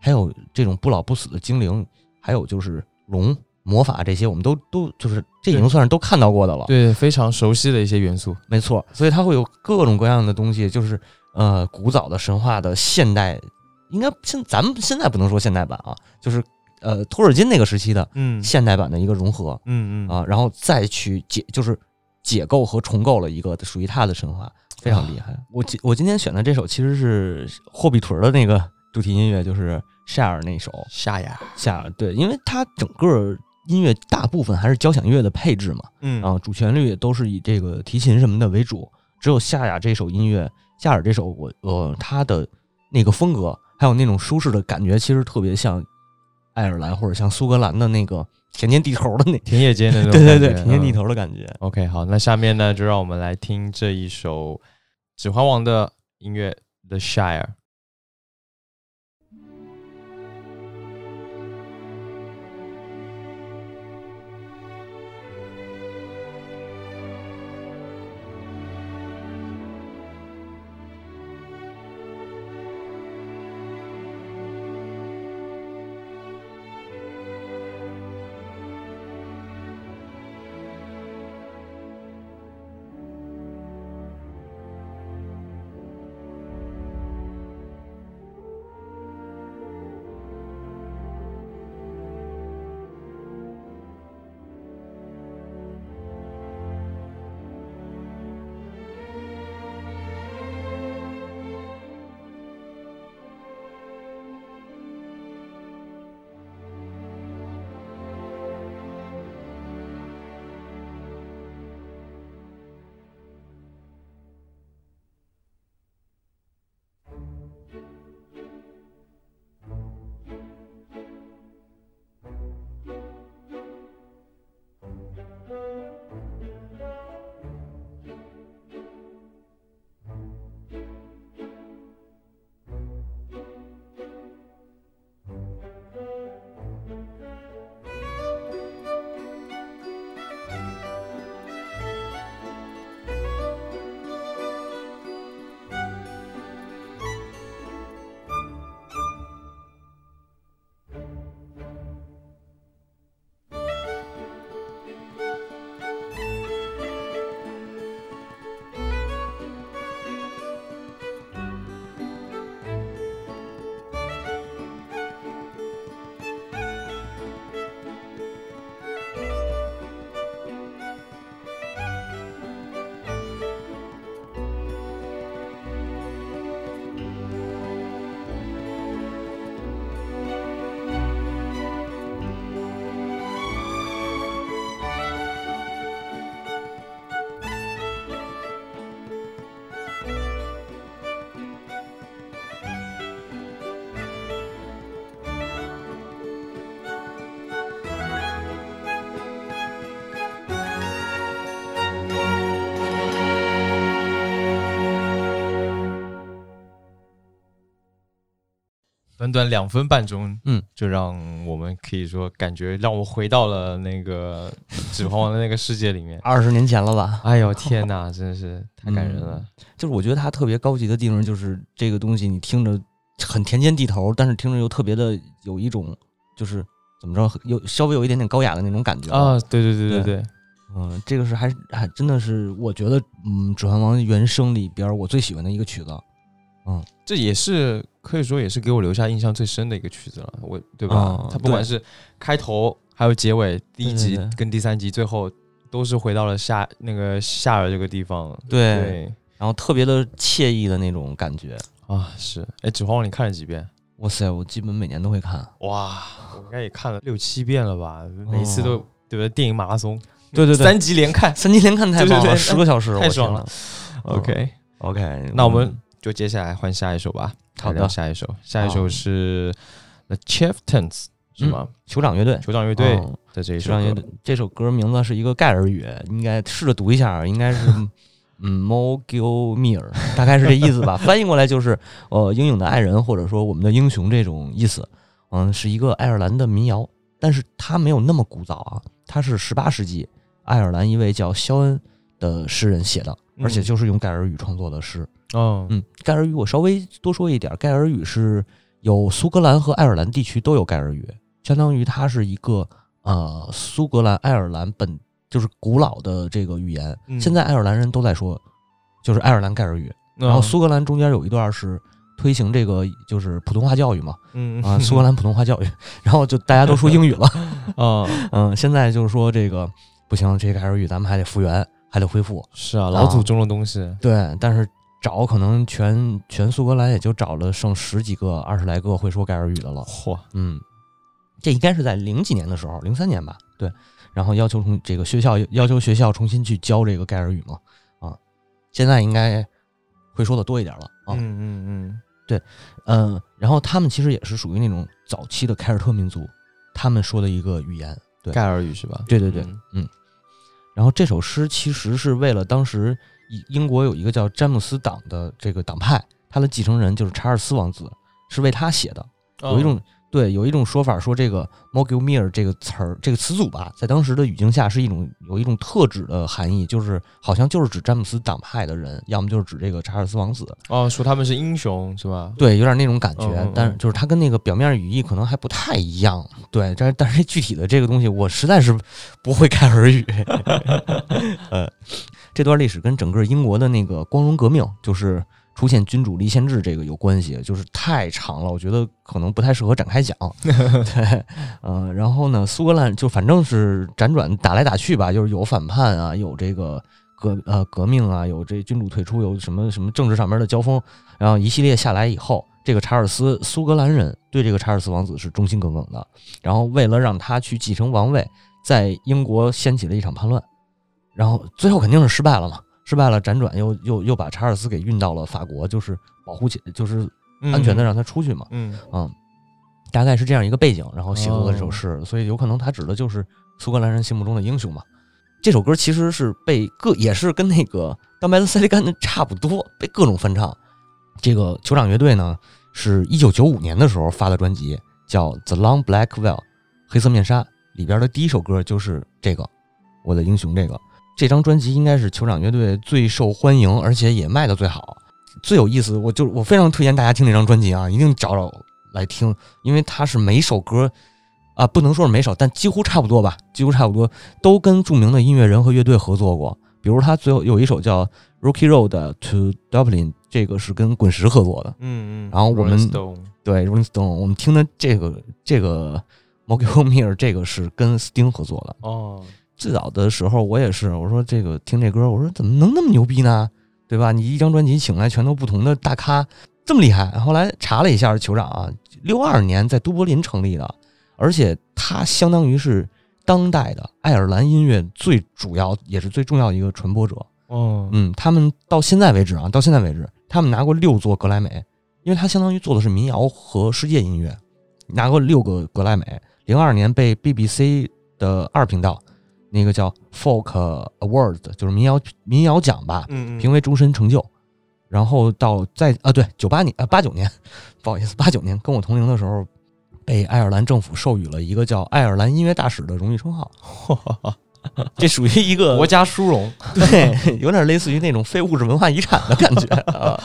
还有这种不老不死的精灵，还有就是龙、魔法这些，我们都都就是这已经算是都看到过的了。对，非常熟悉的一些元素。没错，所以它会有各种各样的东西，就是呃，古早的神话的现代，应该现咱们现在不能说现代版啊，就是呃托尔金那个时期的嗯现代版的一个融合。嗯嗯啊，然后再去解，就是解构和重构了一个属于他的神话，非常厉害。我今我今天选的这首其实是霍比屯儿的那个主题音乐，就是夏尔那首夏雅。夏尔，对，因为它整个音乐大部分还是交响乐的配置嘛，嗯啊，主旋律都是以这个提琴什么的为主，只有夏雅这首音乐，夏尔这首我呃他的那个风格，还有那种舒适的感觉，其实特别像爱尔兰或者像苏格兰的那个田间地头的那田野间的那种 对对对，田间地。嗯头的感觉。OK，好，那下面呢，就让我们来听这一首《指环王》的音乐《The Shire》。短短两分半钟，嗯，就让我们可以说感觉让我回到了那个《指环王》的那个世界里面。二十年前了吧？哎呦天哪，真的是太感人了。就是我觉得它特别高级的地方，就是这个东西你听着很田间地头，但是听着又特别的有一种就是怎么着，有稍微有一点点高雅的那种感觉啊！对对对对对对，嗯，这个是还还真的是我觉得，嗯，《指环王》原声里边我最喜欢的一个曲子。嗯，这也是可以说也是给我留下印象最深的一个曲子了，我对吧？嗯它不管是开头还有结尾，第一集跟第三集最后都是回到了夏那个夏尔这个地方。对对然后特别的惬意的那种感觉。啊，是哎，《指环王》你看了几遍？哇塞，我基本每年都会看。哇，我应该也看了六七遍了吧，每次都、对不对？电影马拉松，对对对，三集连看。三集连看太棒了，十个小时，太爽了了。OK，、OK，那我们就接下来换下一首吧。好的下一首，下一首是 The Chieftains 是吗？酋长乐队，酋长乐队嗯的这一首歌酋长乐队这首歌名字是一个盖尔语，应该试着读一下，应该是 嗯 Mogilmir，大概是这意思吧。翻译过来就是呃英勇的爱人，或者说我们的英雄这种意思。嗯，是一个爱尔兰的民谣，但是它没有那么古早啊，它是十八世纪爱尔兰一位叫肖恩的诗人写的，而且嗯。就是用盖尔语创作的诗。哦，嗯，盖尔语我稍微多说一点儿，盖尔语是有苏格兰和爱尔兰地区都有盖尔语，相当于它是一个呃苏格兰爱尔兰本就是古老的这个语言，嗯。现在爱尔兰人都在说，就是爱尔兰盖尔语。然后苏格兰中间有一段是推行这个就是普通话教育嘛，嗯。啊，苏格兰普通话教育，然后就大家都说英语了，啊，嗯，现在就是说这个不行，这个盖尔语咱们还得复原，还得恢复，是啊，老祖宗的东西。对，但是找可能全全苏格兰也就找了剩十几个、二十来个会说盖尔语的了。嚯，嗯，这应该是在零几年的时候，零三年吧。对，然后要求从这个学校要求学校重新去教这个盖尔语嘛。啊，现在应该会说的多一点了啊。嗯嗯嗯，对嗯，然后他们其实也是属于那种早期的凯尔特民族，他们说的一个语言。对盖尔语是吧？对对对，嗯嗯。然后这首诗其实是为了当时英国有一个叫詹姆斯党的这个党派，他的继承人就是查尔斯王子，是为他写的。有一种、对，有一种说法说这个 Mogilmir 这个词儿这个词组吧，在当时的语境下是一种有一种特指的含义，就是好像就是指詹姆斯党派的人，要么就是指这个查尔斯王子。哦，说他们是英雄是吧？对，有点那种感觉，嗯嗯嗯但是就是它跟那个表面语义可能还不太一样。对，但是但是具体的这个东西，我实在是不会看耳语。呃，这段历史跟整个英国的那个光荣革命，就是出现君主立宪制这个有关系，就是太长了，我觉得可能不太适合展开讲。对，呃，然后呢，苏格兰就反正是辗转打来打去吧，就是有反叛啊，有这个革呃革命啊，有这君主退出，有什么什么政治上面的交锋，然后一系列下来以后，这个查尔斯苏格兰人对这个查尔斯王子是忠心耿耿的，然后为了让他去继承王位，在英国掀起了一场叛乱，然后最后肯定是失败了嘛，失败了，辗转又又又把查尔斯给运到了法国，就是保护起，就是安全的让他出去嘛，嗯，嗯，大概是这样一个背景，然后写作的这首哦诗，所以有可能他指的就是苏格兰人心目中的英雄嘛。这首歌其实是被各也是跟那个《当白的塞利甘》的差不多，被各种翻唱。这个酋长乐队呢，是一九九五年的时候发的专辑，叫《The Long Black Veil》黑色面纱里边的第一首歌就是这个《我的英雄》这个。这张专辑应该是酋长乐队最受欢迎，而且也卖的最好。最有意思，我就我非常推荐大家听这张专辑啊，一定找找来听，因为它是每首歌啊，不能说是每首，但几乎差不多吧，几乎差不多都跟著名的音乐人和乐队合作过。比如他最后有一首叫《Rocky Road to Dublin》，这个是跟滚石合作的。嗯嗯，然后我们对，Rolling Stone，我们听的这个这个 Mogulmeer 这个是跟 Sting 合作的。哦，最早的时候我也是，我说这个听这歌，我说怎么能那么牛逼呢？对吧？你一张专辑请来全都不同的大咖，这么厉害。后来查了一下，酋长啊，六二年在都柏林成立的，而且他相当于是当代的爱尔兰音乐最主要也是最重要的一个传播者。哦，嗯，他们到现在为止啊，到现在为止，他们拿过六座格莱美，因为他相当于做的是民谣和世界音乐，拿过六个格莱美。零二年被 BBC 的二频道那个叫 Folk Awards，就是民谣民谣奖吧，嗯嗯，评为终身成就。然后到在啊对九八年啊八九年，不好意思八九年跟我同龄的时候，被爱尔兰政府授予了一个叫爱尔兰音乐大使的荣誉称号。这属于一个国家殊荣，对，有点类似于那种非物质文化遗产的感觉啊。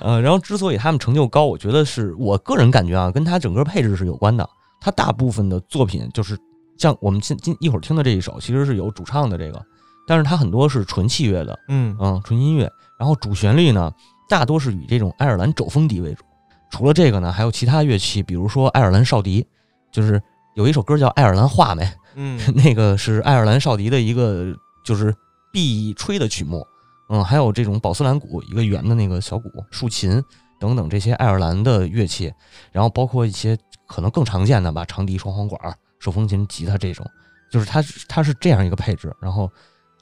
呃，然后之所以他们成就高，我觉得是我个人感觉啊，跟他整个配置是有关的。他大部分的作品就是像我们今今一会儿听的这一首，其实是有主唱的这个，但是它很多是纯器乐的，嗯嗯，纯音乐。然后主旋律呢，大多是以这种爱尔兰肘风笛为主。除了这个呢，还有其他乐器，比如说爱尔兰哨笛，就是有一首歌叫《爱尔兰话梅 》。嗯那个是爱尔兰哨笛的一个就是必吹的曲目，嗯，还有这种宝斯兰鼓，一个圆的那个小鼓，竖琴等等这些爱尔兰的乐器，然后包括一些可能更常见的吧，长笛、双簧管、手风琴、吉他这种，就是它是它是这样一个配置，然后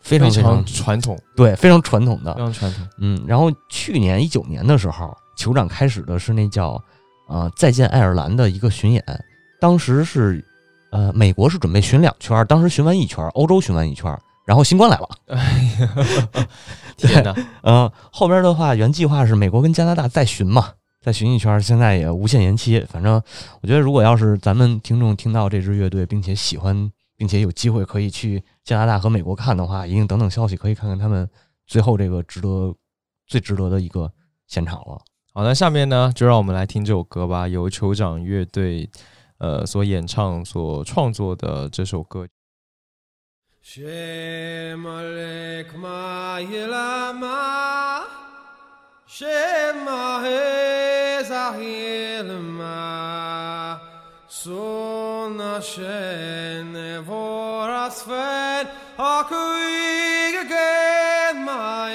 非常非常传统，对，非常传统的非，常传统。嗯，然后去年一九年的时候，酋长开始的是那叫呃再见爱尔兰的一个巡演，当时是呃美国是准备巡两圈儿，当时巡完一圈儿，欧洲巡完一圈儿，然后新冠来了，天哪，呃后边的话原计划是美国跟加拿大再巡嘛，再巡艺圈，现在也无限延期。反正我觉得如果要是咱们听众听到这支乐队，并且喜欢，并且有机会可以去加拿大和美国看的话，一定等等消息可以看看他们最后这个值得最值得的一个现场了。好，那下面呢，就让我们来听这首歌吧，由酋长乐队呃所演唱、所创作的这首歌。Shem Alek Shema Hezahilma Sunna Shene Voras Fen Hakuig Again My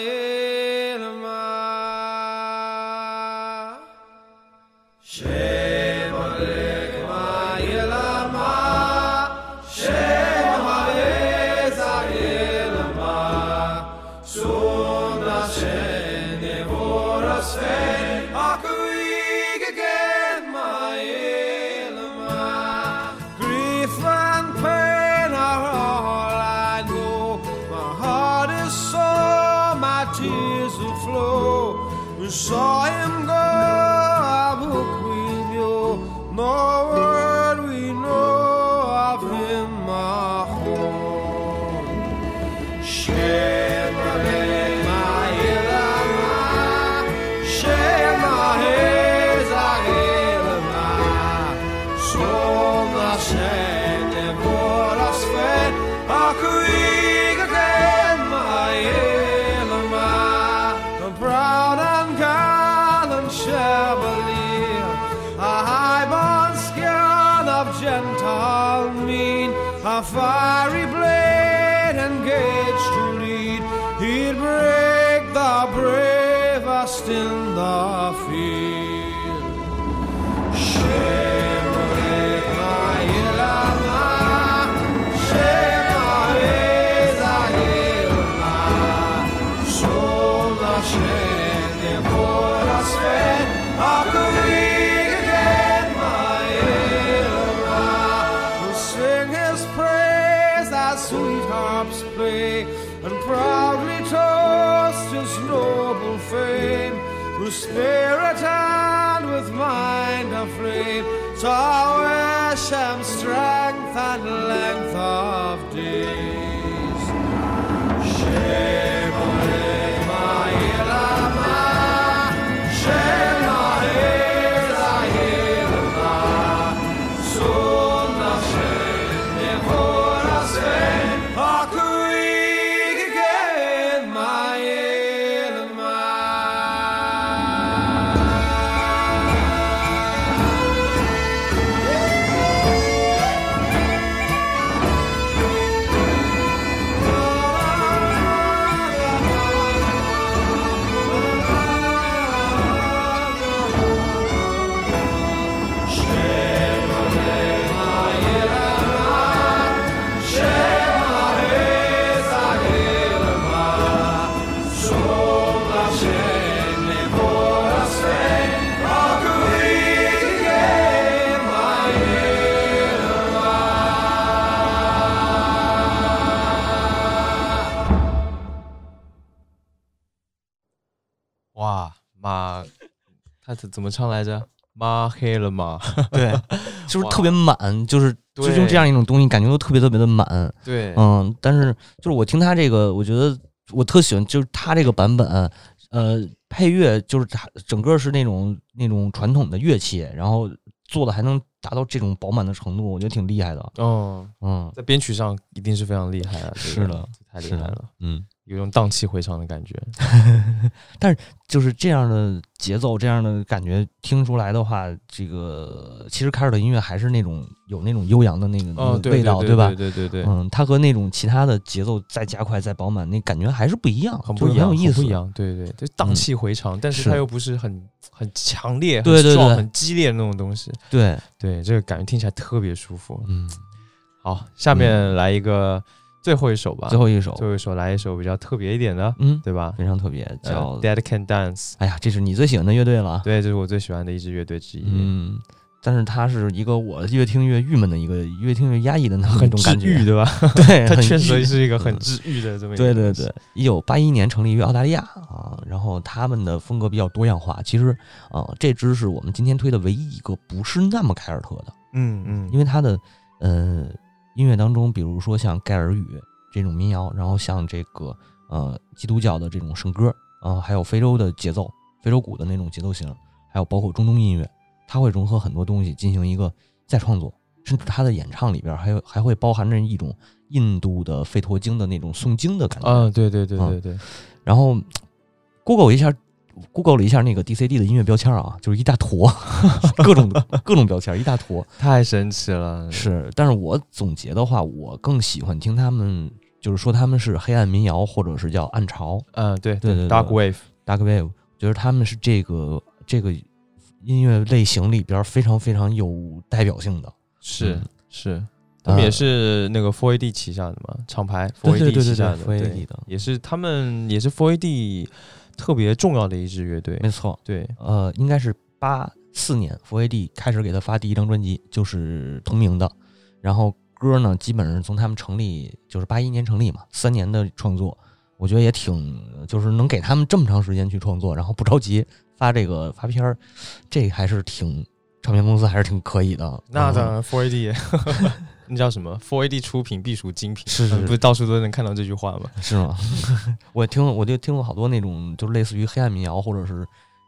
Chevalier, a high-born scion of gentle mien, a fiery saw 怎怎么唱来着？妈黑了吗？对，就是特别满，就是就对用这样一种东西，感觉都特别特别的满。对，嗯，但是就是我听他这个，我觉得我特喜欢，就是他这个版本，呃，配乐就是他整个是那种那种传统的乐器，然后做的还能达到这种饱满的程度，我觉得挺厉害的。哦，嗯在编曲上一定是非常厉害的，是的太厉害了，嗯，有种荡气回肠的感觉。但是就是这样的节奏，这样的感觉听出来的话，这个其实凯尔的音乐还是那种有那种悠扬的那个、哦，味道，对吧？对对对对，嗯，它和那种其他的节奏再加快、再饱满，那感觉还是不一样，很不一样，很有意思。不一样。对对，就荡嗯气回肠，但是是它又不是很很强烈、很壮、对很激烈的那种东西。对，对，这个感觉听起来特别舒服。嗯，好，下面来一个最后一首吧。最后一首，最后一首来一首比较特别一点的，嗯，对吧？非常特别，呃叫、Dead Can Dance。哎呀，这是你最喜欢的乐队了。对，这是我最喜欢的一支乐队之一。嗯，但是它是一个我越听越郁闷的一个，越听越压抑的那么一种感觉，对吧？对，它确实是一个很嗯治愈的这么一个对对对，一九八一年成立于澳大利亚啊，然后他们的风格比较多样化。其实，啊，这支是我们今天推的唯一一个不是那么凯尔特的，嗯嗯，因为它的呃音乐当中，比如说像盖尔语这种民谣，然后像这个呃基督教的这种圣歌啊、还有非洲的节奏、非洲鼓的那种节奏型，还有包括中东音乐，它会融合很多东西进行一个再创作，甚至它的演唱里边还有还会包含着一种印度的吠陀经的那种诵经的感觉。啊，对对对嗯对对，然后 Google 一下，Google 了一下那个 DCD 的音乐标签啊，就是一大坨，各种各种标签，一大坨。太神奇了。是，但是我总结的话，我更喜欢听他们，就是说他们是黑暗民谣，或者是叫暗潮嗯，对对对对 Dark Wave。（Dark Wave），觉得他们是这个这个音乐类型里边非常非常有代表性的。是嗯是，他们也呃是那个 Four AD 旗下的嘛，厂牌 Four 对 AD 对对对旗下的，，4AD 对的也是他们也是 Four AD 特别重要的一支乐队没。错，对，呃，应该是八四年 f a d 开始给他发第一张专辑，就是同名的。然后歌呢，基本上从他们成立，就是八一年成立嘛，三年的创作，我觉得也挺，就是能给他们这么长时间去创作，然后不着急发这个发片儿，这还是挺唱片公司还是挺可以的。嗯那当然 Four AD，那叫什么？Four AD 出品必属精品，是是嗯不是到处都能看到这句话吗？是吗？我听我就听过好多那种，就类似于黑暗民谣或者是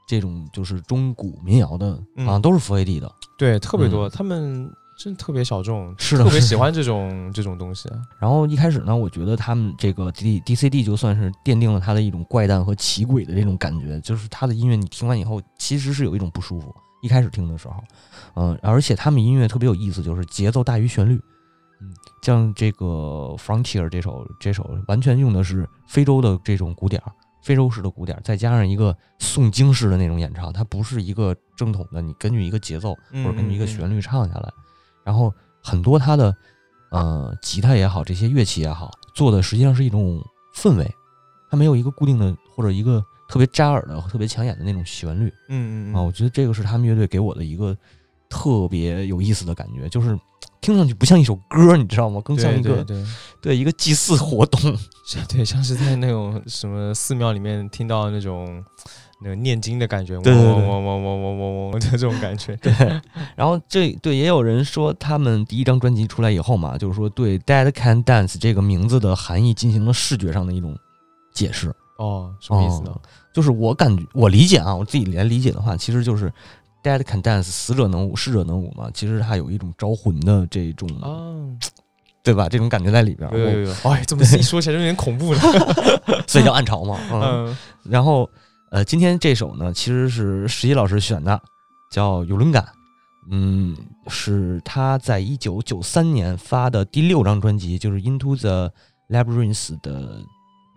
这种就是中古民谣的，嗯好像都是 Four AD 的。对，特别多，嗯他们真的特别小众，是的特别喜欢这种这种东西。啊然后一开始呢，我觉得他们这个 D D C D 就算是奠定了他的一种怪诞和奇诡的这种感觉，就是他的音乐你听完以后，其实是有一种不舒服。一开始听的时候，嗯、而且他们音乐特别有意思，就是节奏大于旋律。嗯，像这个 Frontier 这首这首完全用的是非洲的这种鼓点儿，非洲式的鼓点儿，再加上一个诵经式的那种演唱，它不是一个正统的，你根据一个节奏或者根据一个旋律唱下来。然后很多它的呃吉他也好，这些乐器也好，做的实际上是一种氛围，它没有一个固定的或者一个特别扎耳的、特别抢眼的那种旋律嗯嗯啊。我觉得这个是他们乐队给我的一个特别有意思的感觉，就是听上去不像一首歌，你知道吗？更像一个对一个祭祀活动。对，像是在那种什么寺庙里面听到那种那个念经的感觉，对对对嗡嗡嗡嗡嗡嗡嗡的这种感觉。对，然后这对也有人说，他们第一张专辑出来以后嘛，就是说对 “Dead Can Dance” 这个名字的含义进行了视觉上的一种解释。哦，什么意思呢？就是我感觉我理解啊，我自己来理解的话，其实就是 “Dead Can Dance”，死者能舞，逝者能舞嘛。其实它有一种招魂的这种，啊，对吧？这种感觉在里边儿，有有有，哎，这么一说起来就有点恐怖了。我 所以叫暗潮嘛。嗯，嗯然后呃，今天这首呢，其实是十一老师选的，叫《有轮感》。嗯，是他在一九九三年发的第六张专辑，就是《Into the Labyrinth》的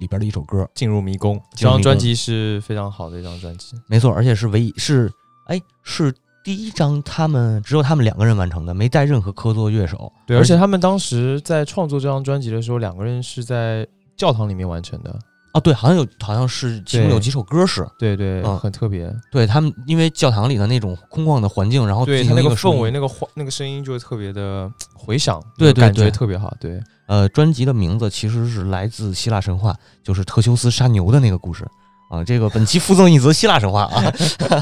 里边的一首歌。进入迷宫，这张专辑是非常好的一张专辑。没错，而且是唯一是哎是第一张他们只有他们两个人完成的，没带任何客座乐手。对，而且他们当时在创作这张专辑的时候，两个人是在教堂里面完成的。啊，对，好像有好像是其中有几首歌是对对，嗯很特别。对他们，因为教堂里的那种空旷的环境，然后对进行一声音它那个氛围、那个环、那个声音就特别的 回响，对感觉对特别好。对，呃，专辑的名字其实是来自希腊神话，就是特修斯杀牛的那个故事啊。这个本期附赠一则希腊神话啊，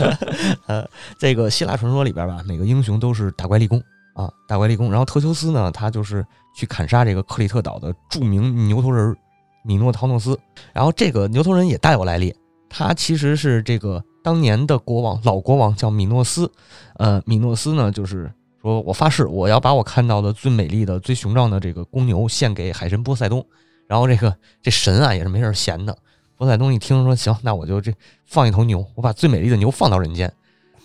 呃，这个希腊传说里边吧，每个英雄都是大怪力工啊，大怪力工。然后特修斯呢，他就是去砍杀这个克里特岛的著名牛头人米诺陶诺斯。然后这个牛头人也大有来历，他其实是这个当年的国王，老国王叫米诺斯。呃，米诺斯呢，就是说我发誓，我要把我看到的最美丽的、最雄壮的这个公牛献给海神波塞冬。然后这个这神啊也是没事闲的，波塞冬一听说行，那我就这放一头牛，我把最美丽的牛放到人间。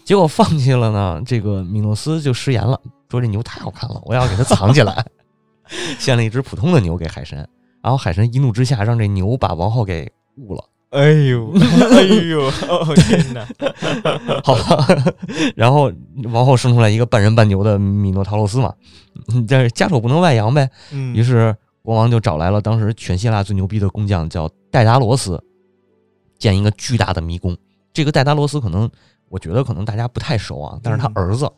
结果放弃了呢，这个米诺斯就食言了，说这牛太好看了，我要给它藏起来，献了一只普通的牛给海神。然后海神一怒之下，让这牛把王后给误了。哎呦，哎呦，哦天哪！好吧，然后王后生出来一个半人半牛的米诺陶洛斯嘛，嗯 但是家丑不能外扬呗。嗯于是国王就找来了当时全希腊最牛逼的工匠，叫戴达罗斯，建一个巨大的迷宫。这个戴达罗斯可能，我觉得可能大家不太熟啊，但是他嗯儿子、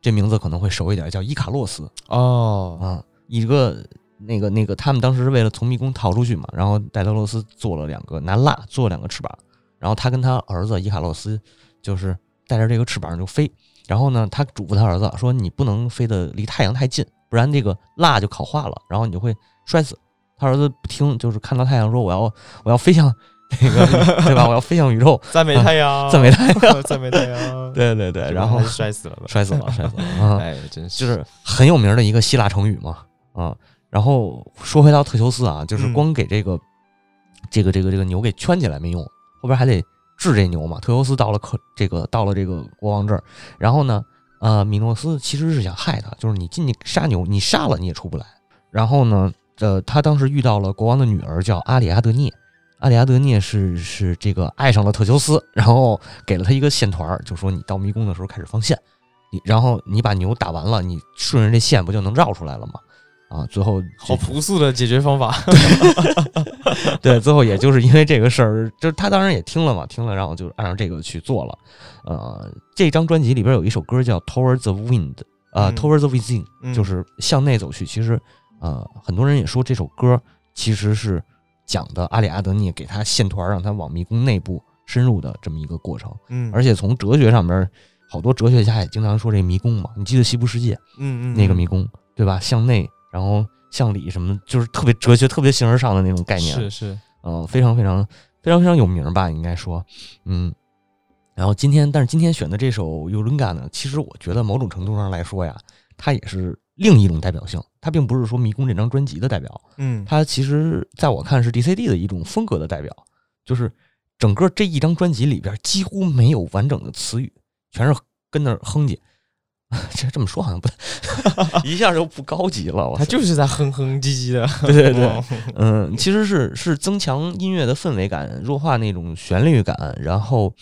这名字可能会熟一点，叫伊卡洛斯哦，啊，一个那个那个，他们当时是为了从迷宫逃出去嘛，然后戴德罗斯做了两个拿蜡做了两个翅膀，然后他跟他儿子伊卡洛斯就是带着这个翅膀就飞，然后呢，他嘱咐他儿子说：“你不能飞得离太阳太近，不然这个蜡就烤化了，然后你就会摔死。”他儿子不听，就是看到太阳说：“我要我要飞向那个对吧？我要飞向宇宙，赞美太阳，赞美太阳。赞美太阳。对对对，然后摔死了吧？摔死了，摔死了啊！哎，真是就是很有名的一个希腊成语嘛，啊。然后说回到特修斯啊，就是嗯光给这个、这个这个这个牛给圈起来没用，后边还得治这牛嘛。特修斯到了克这个到了这个国王这儿，然后呢，呃，米诺斯其实是想害他，就是你进去杀牛，你杀了你也出不来。然后呢，呃，他当时遇到了国王的女儿叫阿里阿德涅，阿里阿德涅是是这个爱上了特修斯，然后给了他一个线团儿，就说你到迷宫的时候开始放线，你然后你把牛打完了，你顺着这线不就能绕出来了吗？啊，最后好朴素的解决方法。对，最后也就是因为这个事儿，就是他当然也听了嘛，听了，然后就按照这个去做了。呃，这张专辑里边有一首歌叫《Towards the Wind》，呃，嗯 Towards the Within，、嗯就是向内走去。其实，呃，很多人也说这首歌其实是讲的阿里阿德涅给他线团，让他往迷宫内部深入的这么一个过程。嗯，而且从哲学上边，好多哲学家也经常说这迷宫嘛。你记得西部世界嗯嗯那个迷宫对吧？向内，然后向里什么，就是特别哲学、特别形而上的那种概念。是是，嗯，非常非常非常非常有名吧，应该说，嗯。然后今天，但是今天选的这首《尤伦嘎》呢，其实我觉得某种程度上来说呀，它也是另一种代表性。它并不是说《迷宫》这张专辑的代表，嗯，它其实在我看是 DCD 的一种风格的代表，就是整个这一张专辑里边几乎没有完整的词语，全是跟那哼唧。这这么说好像不太，一下就不高级了。我他就是在哼哼唧唧的。对对对，哦嗯，其实是是增强音乐的氛围感，弱化那种旋律感，然后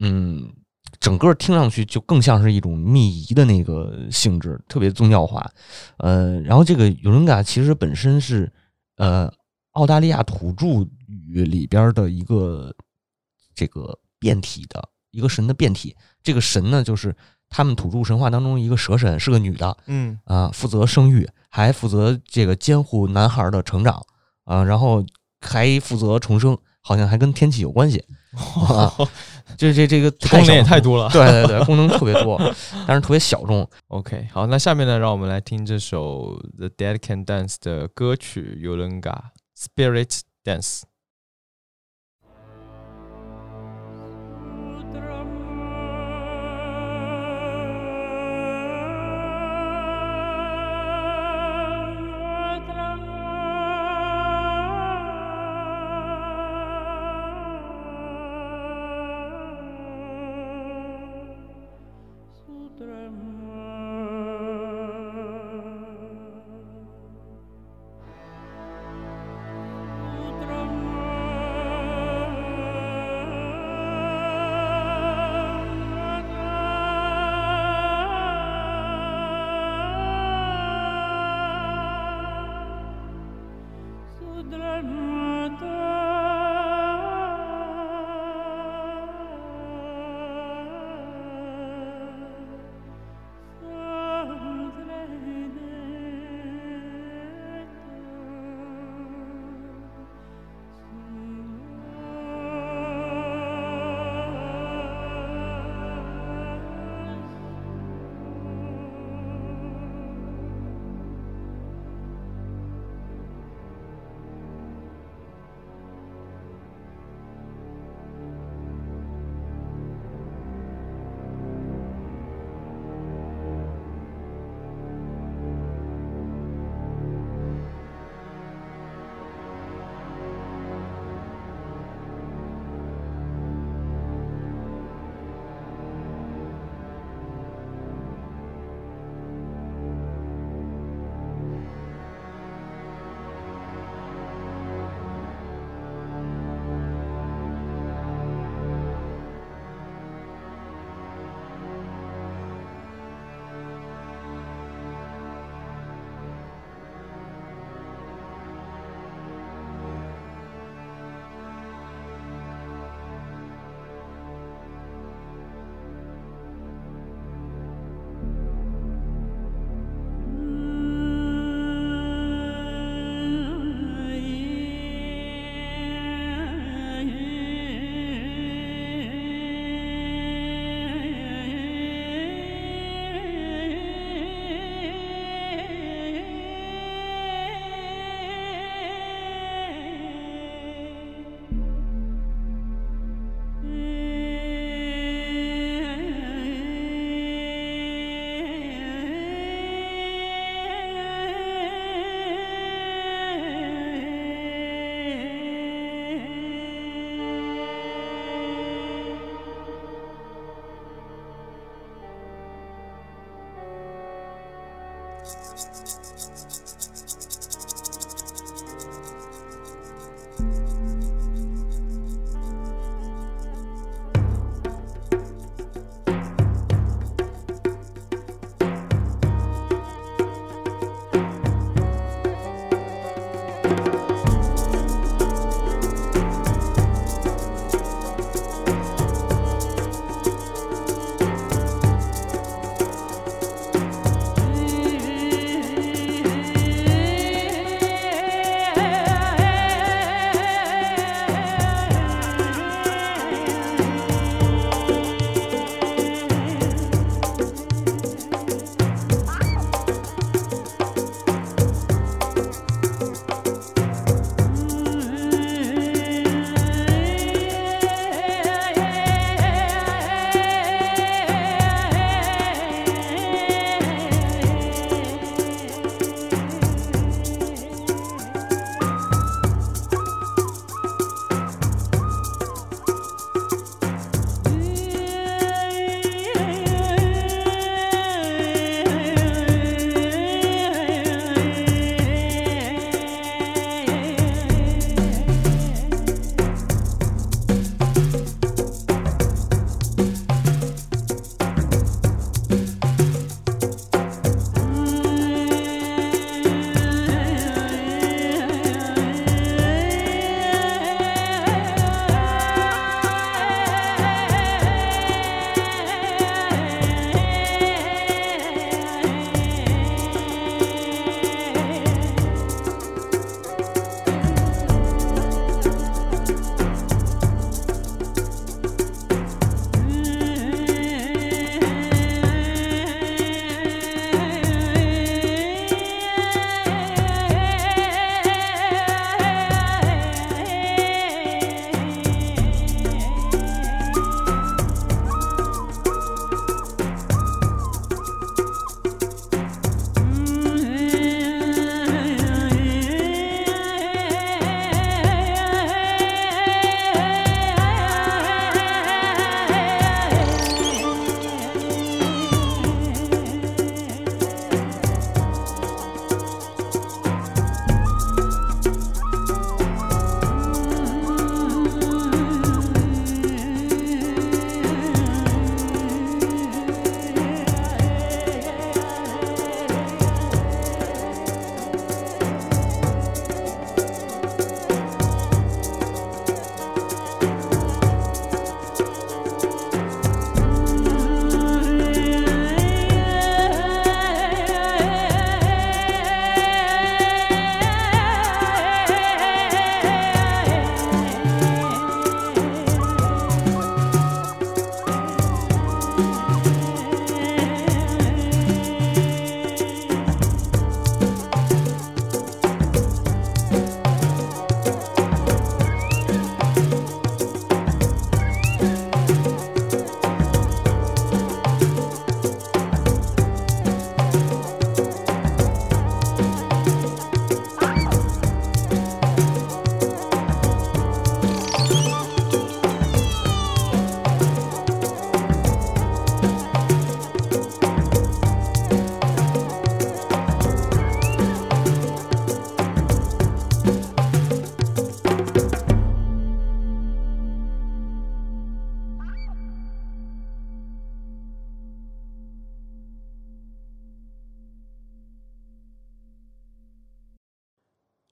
嗯，整个听上去就更像是一种密仪的那个性质，特别宗教化。呃，然后这个尤伦嘎其实本身是呃澳大利亚土著语里边的一个这个变体的一个神的变体，这个神呢就是他们土著神话当中一个蛇神，是个女的，嗯啊，负责生育，还负责这个监护男孩的成长啊，然后还负责重生，好像还跟天气有关系啊。这这这个功能也太多了。对对对，功能特别多，但是特别小众。OK，好，那下面呢，让我们来听这首 The Dead Can Dance 的歌曲《Yolenga Spirit Dance》。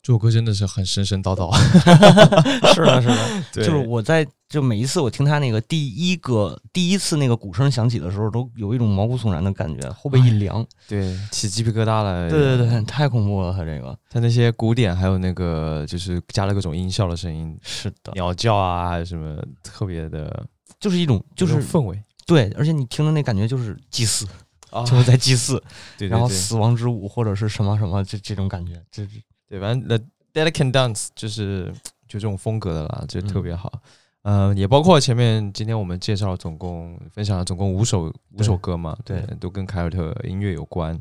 这首歌真的是很神神叨叨，是的，是的，就是我在就每一次我听他那个第一个第一次那个鼓声响起的时候，都有一种毛骨悚然的感觉，后背一凉。对起鸡皮疙瘩了。对对对，太恐怖了，他这个。他那些鼓点还有那个就是加了各种音效的声音，是的，鸟叫啊，还有什么特别的，就是一种就是种氛围。对，而且你听的那感觉就是祭祀，啊就是在祭祀，对对对然后死亡之舞或者是什么什么这这种感觉，这这对，反正 The deli condance 就是就这种风格的啦，就特嗯别好。嗯、也包括前面今天我们介绍总共分享了总共五首五首歌嘛，对都跟凯尔特音乐有关。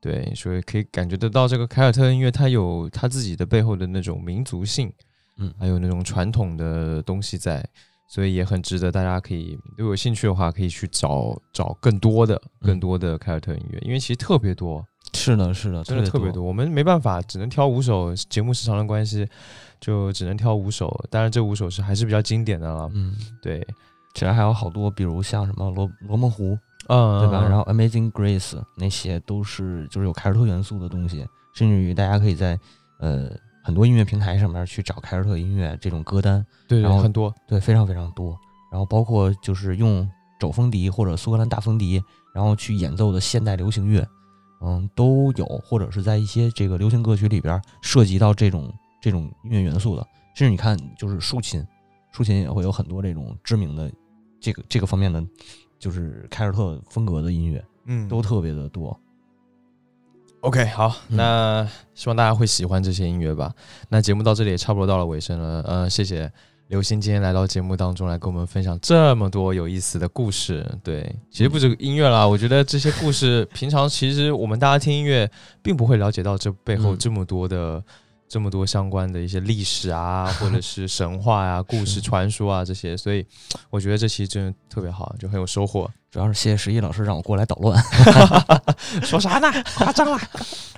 对，所以可以感觉得到这个凯尔特音乐，它有它自己的背后的那种民族性，嗯还有那种传统的东西在，所以也很值得大家可以如果有兴趣的话，可以去找找更多的更嗯多的凯尔特音乐，因为其实特别多，是的，是的，真的特别多，我们没办法，只能挑五首，节目时长的关系，就只能挑五首。当然，这五首是还是比较经典的了。嗯，对，其实还有好多，比如像什么罗罗梦湖，嗯，对吧？然后后 Amazing Grace 那些都是就是有凯尔特元素的东西，甚至于大家可以在呃很多音乐平台上面去找凯尔特音乐这种歌单，对对，然后很多，对，非常非常多。然后包括就是用肘风笛或者苏格兰大风笛，然后去演奏的现代流行乐，嗯，都有，或者是在一些这个流行歌曲里边涉及到这种这种音乐元素的。甚至你看，就是竖琴，竖琴也会有很多这种知名的这个这个方面的，就是凯尔特风格的音乐，嗯都特别的多。OK。好，嗯那希望大家会喜欢这些音乐吧。那节目到这里也差不多到了尾声了，呃，谢谢。刘星今天来到节目当中来跟我们分享这么多有意思的故事，对，其实不止音乐啦，我觉得这些故事平常其实我们大家听音乐并不会了解到这背后嗯这么多的、这么多相关的一些历史啊，或者是神话呀、故事、传说啊这些，所以我觉得这期真的特别好，就很有收获。主要是谢谢十一老师让我过来捣乱。说啥呢？夸张了，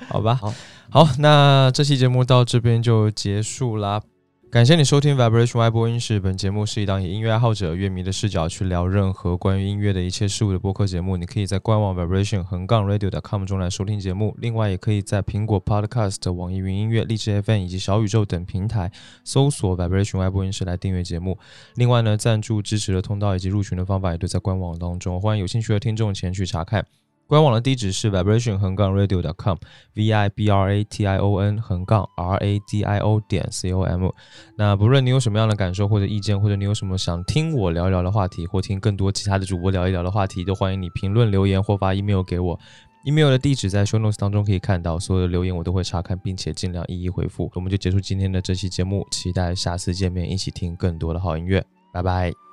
好吧，好，好，那这期节目到这边就结束啦。感谢你收听 Vibration Y 播音室。本节目是一档以音乐爱好者、乐迷的视角去聊任何关于音乐的一切事物的播客节目。你可以在官网 vibration 横杠 radio.com 中来收听节目，另外也可以在苹果 Podcast、网易云音乐、荔枝 FM 以及小宇宙等平台搜索 Vibration Y 播音室来订阅节目。另外呢，赞助支持的通道以及入群的方法也都在官网当中，欢迎有兴趣的听众前去查看。官网的地址是 vibration 横杠 radio.com，v i b r a t i o n 横杠 r a d i o 点 c o m。那不论你有什么样的感受或者意见，或者你有什么想听我聊一聊的话题，或听更多其他的主播聊一聊的话题，都欢迎你评论留言或发 email 给我。email 的地址在 show notes 当中可以看到，所有的留言我都会查看，并且尽量一一回复。我们就结束今天的这期节目，期待下次见面，一起听更多的好音乐，拜拜。